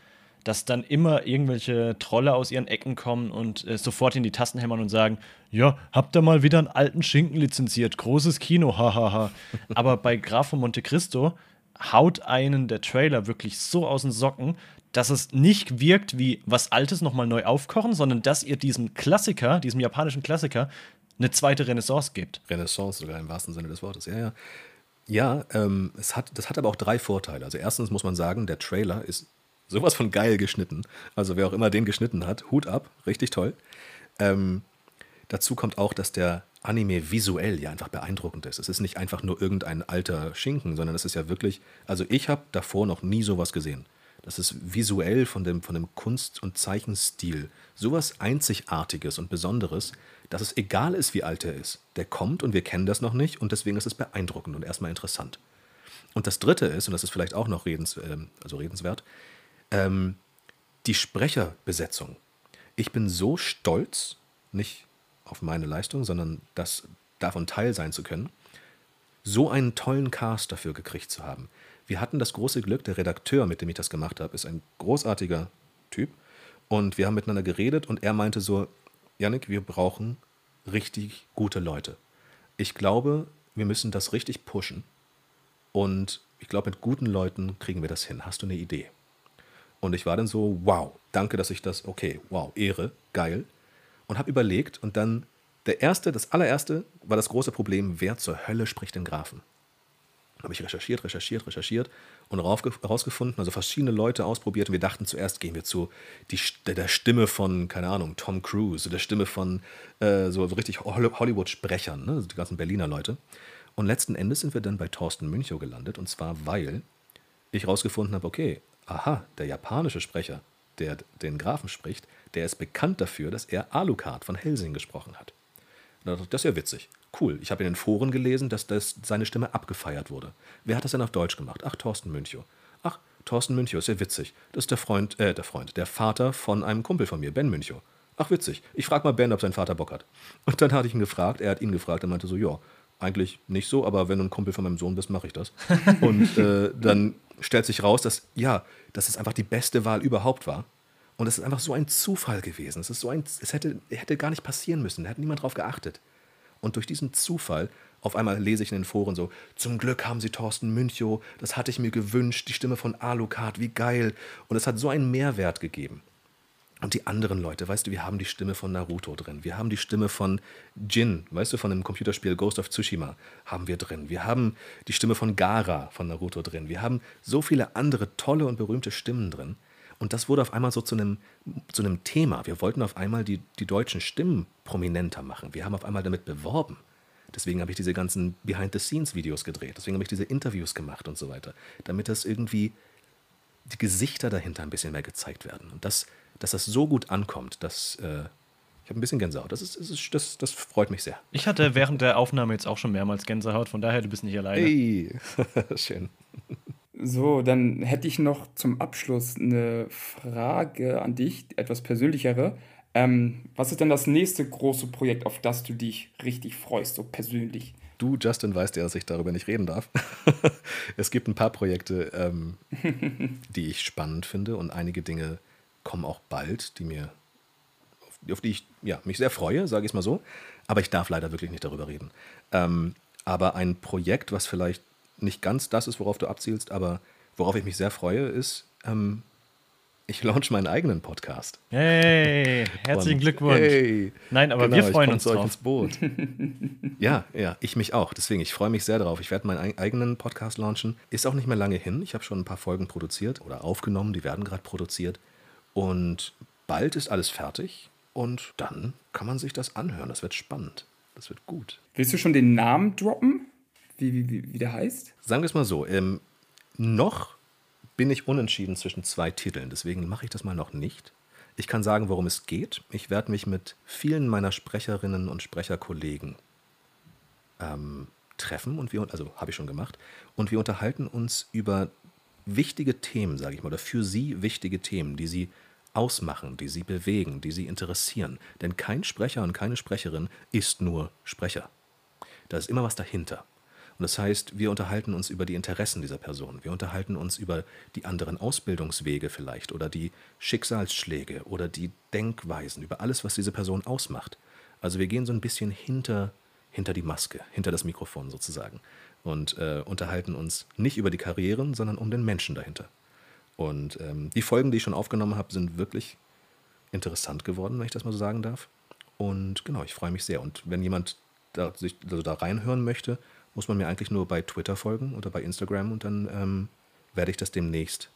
B: dass dann immer irgendwelche Trolle aus ihren Ecken kommen und äh, sofort in die Tasten hämmern und sagen, ja, habt ihr mal wieder einen alten Schinken lizenziert, großes Kino, hahaha. Aber bei Graf von Monte Cristo haut einen der Trailer wirklich so aus den Socken, dass es nicht wirkt wie was Altes nochmal neu aufkochen, sondern dass ihr diesem Klassiker, diesem japanischen Klassiker, eine zweite Renaissance gibt.
C: Renaissance sogar im wahrsten Sinne des Wortes, ja, ja. Ja, ähm, es hat, das hat aber auch drei Vorteile. Also erstens muss man sagen, der Trailer ist sowas von geil geschnitten. Also wer auch immer den geschnitten hat, Hut ab, richtig toll. Ähm, dazu kommt auch, dass der Anime visuell ja einfach beeindruckend ist. Es ist nicht einfach nur irgendein alter Schinken, sondern es ist ja wirklich, also ich habe davor noch nie sowas gesehen. Das ist visuell von dem, von dem Kunst- und Zeichenstil sowas Einzigartiges und Besonderes, dass es egal ist, wie alt er ist. Der kommt und wir kennen das noch nicht und deswegen ist es beeindruckend und erstmal interessant. Und das Dritte ist, und das ist vielleicht auch noch redens, äh, also redenswert, ähm, die Sprecherbesetzung. Ich bin so stolz, nicht auf meine Leistung, sondern das davon Teil sein zu können, so einen tollen Cast dafür gekriegt zu haben. Wir hatten das große Glück, der Redakteur, mit dem ich das gemacht habe, ist ein großartiger Typ. Und wir haben miteinander geredet und er meinte so, Janik, wir brauchen richtig gute Leute. Ich glaube, wir müssen das richtig pushen. Und ich glaube, mit guten Leuten kriegen wir das hin. Hast du eine Idee? Und ich war dann so, wow, danke, dass ich das, okay, wow, Ehre, geil. Und habe überlegt und dann, der erste, das allererste war das große Problem, wer zur Hölle spricht den Grafen? Habe ich recherchiert, recherchiert, recherchiert und herausgefunden, also verschiedene Leute ausprobiert und wir dachten zuerst, gehen wir zu die, der Stimme von, keine Ahnung, Tom Cruise, der Stimme von äh, so, so richtig Hollywood-Sprechern, ne? also die ganzen Berliner Leute. Und letzten Endes sind wir dann bei Thorsten Münchow gelandet und zwar, weil ich herausgefunden habe, okay, aha, der japanische Sprecher, der den Grafen spricht, der ist bekannt dafür, dass er Alucard von Helsing gesprochen hat. Das ist ja witzig. Cool. Ich habe in den Foren gelesen, dass das seine Stimme abgefeiert wurde. Wer hat das denn auf Deutsch gemacht? Ach, Thorsten Münchow. Ach, Thorsten Münchow ist ja witzig. Das ist der Freund, äh, der Freund, der Vater von einem Kumpel von mir, Ben Münchow. Ach, witzig. Ich frage mal Ben, ob sein Vater Bock hat. Und dann hatte ich ihn gefragt, er hat ihn gefragt, er meinte so, ja, eigentlich nicht so, aber wenn du ein Kumpel von meinem Sohn bist, mache ich das. Und äh, dann stellt sich raus, dass ja, dass es einfach die beste Wahl überhaupt war. Und es ist einfach so ein Zufall gewesen. Es ist so ein, es hätte, hätte gar nicht passieren müssen. Da hat niemand drauf geachtet. Und durch diesen Zufall, auf einmal lese ich in den Foren so, zum Glück haben sie Thorsten Münchow, das hatte ich mir gewünscht, die Stimme von Alucard, wie geil. Und es hat so einen Mehrwert gegeben. Und die anderen Leute, weißt du, wir haben die Stimme von Naruto drin. Wir haben die Stimme von Jin, weißt du, von dem Computerspiel Ghost of Tsushima haben wir drin. Wir haben die Stimme von Gara von Naruto drin. Wir haben so viele andere tolle und berühmte Stimmen drin. Und das wurde auf einmal so zu einem, zu einem Thema. Wir wollten auf einmal die, die deutschen Stimmen prominenter machen. Wir haben auf einmal damit beworben. Deswegen habe ich diese ganzen Behind-the-Scenes-Videos gedreht. Deswegen habe ich diese Interviews gemacht und so weiter. Damit das irgendwie die Gesichter dahinter ein bisschen mehr gezeigt werden. Und das dass das so gut ankommt, dass äh, ich habe ein bisschen Gänsehaut. Das, ist, das, ist, das, das freut mich sehr.
B: Ich hatte während der Aufnahme jetzt auch schon mehrmals Gänsehaut, von daher du bist nicht alleine.
C: Hey, schön.
A: So, dann hätte ich noch zum Abschluss eine Frage an dich, etwas persönlichere. Ähm, was ist denn das nächste große Projekt, auf das du dich richtig freust, so persönlich?
C: Du, Justin, weißt ja, dass ich darüber nicht reden darf. es gibt ein paar Projekte, ähm, die ich spannend finde und einige Dinge, kommen auch bald, die mir, auf die ich ja, mich sehr freue, sage ich es mal so. Aber ich darf leider wirklich nicht darüber reden. Ähm, aber ein Projekt, was vielleicht nicht ganz das ist, worauf du abzielst, aber worauf ich mich sehr freue, ist, ähm, ich launch meinen eigenen Podcast.
B: Hey, herzlichen Und, Glückwunsch. Hey,
C: Nein, aber genau, wir freuen uns drauf. ins Boot. ja, ja, ich mich auch. Deswegen, ich freue mich sehr drauf. Ich werde meinen eigenen Podcast launchen. Ist auch nicht mehr lange hin. Ich habe schon ein paar Folgen produziert oder aufgenommen. Die werden gerade produziert. Und bald ist alles fertig und dann kann man sich das anhören. Das wird spannend. Das wird gut.
A: Willst du schon den Namen droppen? Wie, wie, wie der heißt?
C: Sagen wir es mal so. Ähm, noch bin ich unentschieden zwischen zwei Titeln. Deswegen mache ich das mal noch nicht. Ich kann sagen, worum es geht. Ich werde mich mit vielen meiner Sprecherinnen und Sprecherkollegen ähm, treffen und wir, also habe ich schon gemacht, und wir unterhalten uns über wichtige Themen, sage ich mal, oder für Sie wichtige Themen, die Sie ausmachen, die Sie bewegen, die Sie interessieren. Denn kein Sprecher und keine Sprecherin ist nur Sprecher. Da ist immer was dahinter. Und das heißt, wir unterhalten uns über die Interessen dieser Person. Wir unterhalten uns über die anderen Ausbildungswege vielleicht oder die Schicksalsschläge oder die Denkweisen, über alles, was diese Person ausmacht. Also wir gehen so ein bisschen hinter, hinter die Maske, hinter das Mikrofon sozusagen und äh, unterhalten uns nicht über die Karrieren, sondern um den Menschen dahinter. Und ähm, die Folgen, die ich schon aufgenommen habe, sind wirklich interessant geworden, wenn ich das mal so sagen darf. Und genau, ich freue mich sehr. Und wenn jemand da, sich, also da reinhören möchte, muss man mir eigentlich nur bei Twitter folgen oder bei Instagram und dann ähm, werde ich das demnächst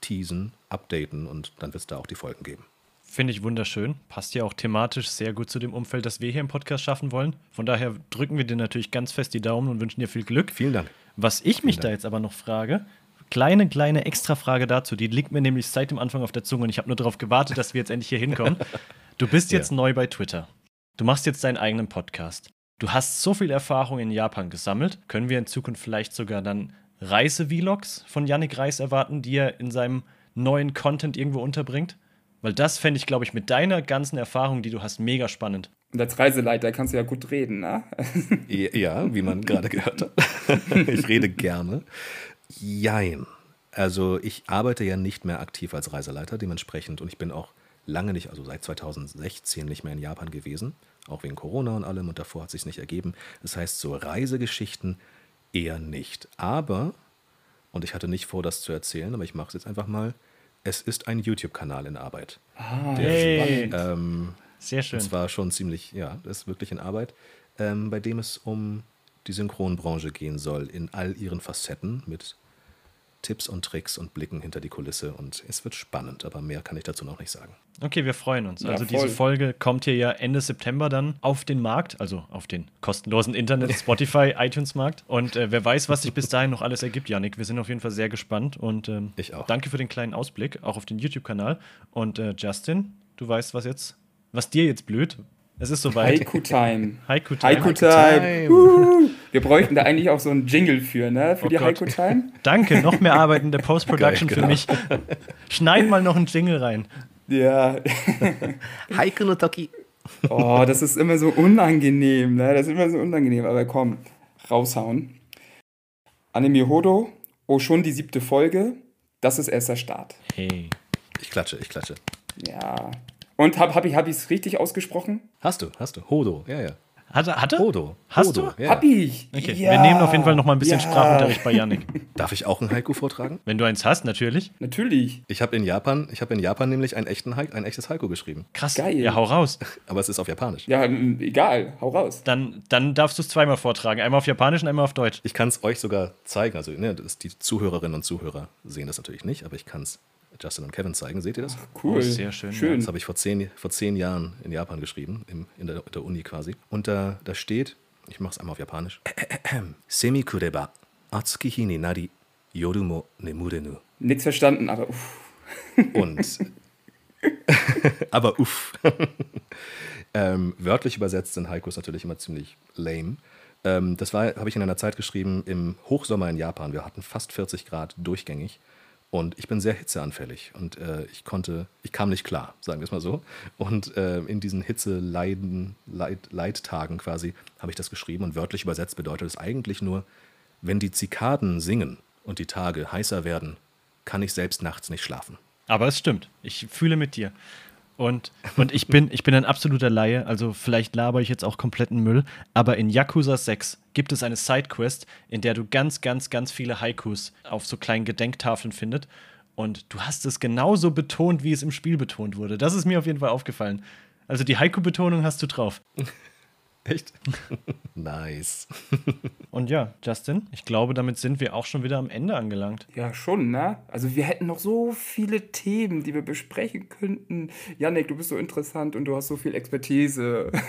C: teasen, updaten und dann wird es da auch die Folgen geben.
B: Finde ich wunderschön. Passt ja auch thematisch sehr gut zu dem Umfeld, das wir hier im Podcast schaffen wollen. Von daher drücken wir dir natürlich ganz fest die Daumen und wünschen dir viel Glück.
C: Vielen Dank.
B: Was ich mich da jetzt aber noch frage, kleine, kleine Extra-Frage dazu, die liegt mir nämlich seit dem Anfang auf der Zunge und ich habe nur darauf gewartet, dass wir jetzt endlich hier hinkommen. Du bist jetzt
C: Ja.
B: neu bei Twitter. Du machst jetzt deinen eigenen Podcast. Du hast so viel Erfahrung in Japan gesammelt. Können wir in Zukunft vielleicht sogar dann Reise-Vlogs von Yannick Reis erwarten, die er in seinem neuen Content irgendwo unterbringt? Weil das fände ich, glaube ich, mit deiner ganzen Erfahrung, die du hast, mega spannend.
A: Und als Reiseleiter kannst du ja gut reden, ne?
C: Ja, wie man gerade gehört hat. ich rede gerne. Jein. Also ich arbeite ja nicht mehr aktiv als Reiseleiter, dementsprechend, und ich bin auch lange nicht, also seit 2016 nicht mehr in Japan gewesen, auch wegen Corona und allem, und davor hat sich nicht ergeben. Das heißt, so Reisegeschichten eher nicht. Aber, und ich hatte nicht vor, das zu erzählen, aber ich mache es jetzt einfach mal, es ist ein YouTube-Kanal in Arbeit.
A: Ah,
B: Hey.
A: spannend.
C: Ähm,
B: Sehr schön.
C: und zwar schon ziemlich, ja, das ist wirklich in Arbeit, ähm, bei dem es um die Synchronbranche gehen soll, in all ihren Facetten mit Tipps und Tricks und Blicken hinter die Kulisse. Und es wird spannend, aber mehr kann ich dazu noch nicht sagen.
B: Okay, wir freuen uns.
A: Ja,
B: also
A: voll.
B: diese Folge kommt hier ja Ende September dann auf den Markt, also auf den kostenlosen Internet, Spotify, iTunes-Markt. Und äh, wer weiß, was sich bis dahin noch alles ergibt, Janik. Wir sind auf jeden Fall sehr gespannt und ähm,
C: Ich auch.
B: danke für den kleinen Ausblick, auch auf den YouTube-Kanal. Und äh, Justin, du weißt, was jetzt, was dir jetzt blüht. Es ist soweit.
A: Haiku-Time.
B: Haiku-Time.
A: Haiku-Time. Uh, wir bräuchten da eigentlich auch so einen Jingle für, ne? Für
B: Oh
A: die. Haiku-Time.
B: Danke, noch mehr Arbeit in der Post-Production
C: Geil,
B: für
C: genau.
B: mich. Schneid mal noch einen Jingle rein.
A: Ja.
C: Heike no Toki.
A: Oh, das ist immer so unangenehm, ne? Das ist immer so unangenehm. Aber komm, raushauen. Anime Hodo, oh, schon die siebte Folge. Das ist erst der Start.
B: Hey.
C: Ich klatsche, ich klatsche.
A: Ja. Und hab, hab ich es richtig ausgesprochen?
C: Hast du, hast du. Hodo, ja, ja.
B: Hat er? Hat er?
C: Hodo.
B: Hast
C: Hodo,
B: du?
C: Ja.
A: Hab ich.
B: Okay,
A: ja.
B: wir nehmen auf jeden Fall noch mal ein bisschen
A: Ja.
B: Sprachunterricht bei Janik.
C: Darf ich auch ein Haiku vortragen?
B: Wenn du eins hast, natürlich.
A: Natürlich.
C: Ich habe in Japan, ich habe in Japan nämlich einen echten Haik, ein echtes Haiku geschrieben.
B: Krass.
A: Geil.
B: Ja, hau raus.
C: Aber es ist auf Japanisch.
A: Ja, egal. Hau raus.
B: Dann, dann darfst du es zweimal vortragen. Einmal auf Japanisch und einmal auf Deutsch.
C: Ich kann es euch sogar zeigen. Also, ne, das, die Zuhörerinnen und Zuhörer sehen das natürlich nicht, aber ich kann es Justin und Kevin zeigen. Seht ihr das?
A: Cool.
B: Oh, sehr schön,
A: Schön.
C: Das habe ich vor zehn, vor zehn Jahren in Japan geschrieben, im, in der, der Uni quasi. Und da, da steht, ich mache es einmal auf Japanisch: Semi kureba, atsuki hi ni nari, yoru mo nemurenu.
A: Nix verstanden, aber uff.
C: Und. aber uff. ähm, wörtlich übersetzt sind Haikus natürlich immer ziemlich lame. Ähm, das war, habe ich in einer Zeit geschrieben im Hochsommer in Japan. Wir hatten fast 40 Grad durchgängig. Und ich bin sehr hitzeanfällig und äh, ich konnte, ich kam nicht klar, sagen wir es mal so. Und äh, in diesen Hitzeleiden, Leid, Leidtagen quasi habe ich das geschrieben und wörtlich übersetzt bedeutet es eigentlich nur, wenn die Zikaden singen und die Tage heißer werden, kann ich selbst nachts nicht schlafen.
B: Aber es stimmt. Ich fühle mit dir. Und, und ich, bin, ich bin ein absoluter Laie, also vielleicht laber ich jetzt auch kompletten Müll, aber in Yakuza 6 gibt es eine Sidequest, in der du ganz, ganz, ganz viele Haikus auf so kleinen Gedenktafeln findet. Und du hast es genauso betont, wie es im Spiel betont wurde. Das ist mir auf jeden Fall aufgefallen. Also die Haiku-Betonung hast du drauf.
C: Echt? nice.
B: Und ja, Justin, ich glaube, damit sind wir auch schon wieder am Ende angelangt.
A: Ja, schon, ne? Also wir hätten noch so viele Themen, die wir besprechen könnten. Janik, du bist so interessant und du hast so viel Expertise.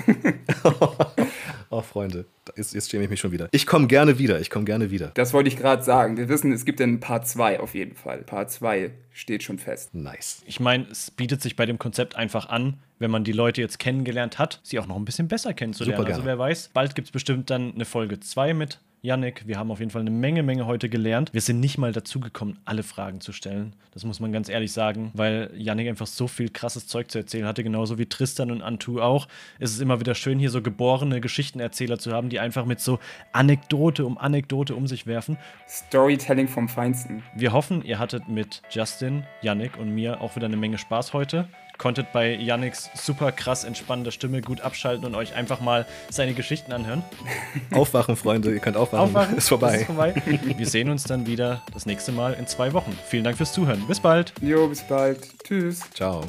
C: Oh, Freunde, ist, jetzt schäme ich mich schon wieder. Ich komme gerne wieder, ich komme gerne wieder.
A: Das wollte ich gerade sagen. Wir wissen, es gibt dann Part 2 auf jeden Fall. Part 2 steht schon fest.
C: Nice.
B: Ich meine, es bietet sich bei dem Konzept einfach an, wenn man die Leute jetzt kennengelernt hat, sie auch noch ein bisschen besser kennenzulernen.
C: Super
B: Also
C: gerne.
B: wer weiß, bald gibt es bestimmt dann eine Folge 2 mit Yannick. Wir haben auf jeden Fall eine Menge, Menge heute gelernt. Wir sind nicht mal dazu gekommen, alle Fragen zu stellen. Das muss man ganz ehrlich sagen, weil Yannick einfach so viel krasses Zeug zu erzählen hatte, genauso wie Tristan und Antu auch. Es ist immer wieder schön, hier so geborene Geschichtenerzähler zu haben, die einfach mit so Anekdote um Anekdote um sich werfen.
A: Storytelling vom Feinsten.
B: Wir hoffen, ihr hattet mit Justin, Yannick und mir auch wieder eine Menge Spaß heute. Konntet bei Yannicks super krass entspannender Stimme gut abschalten und euch einfach mal seine Geschichten anhören.
C: Aufwachen, Freunde, ihr könnt aufwachen.
B: Aufwachen,
C: Ist vorbei.
B: Ist vorbei. Wir sehen uns dann wieder das nächste Mal in zwei Wochen. Vielen Dank fürs Zuhören. Bis bald.
A: Jo, bis bald. Tschüss.
C: Ciao.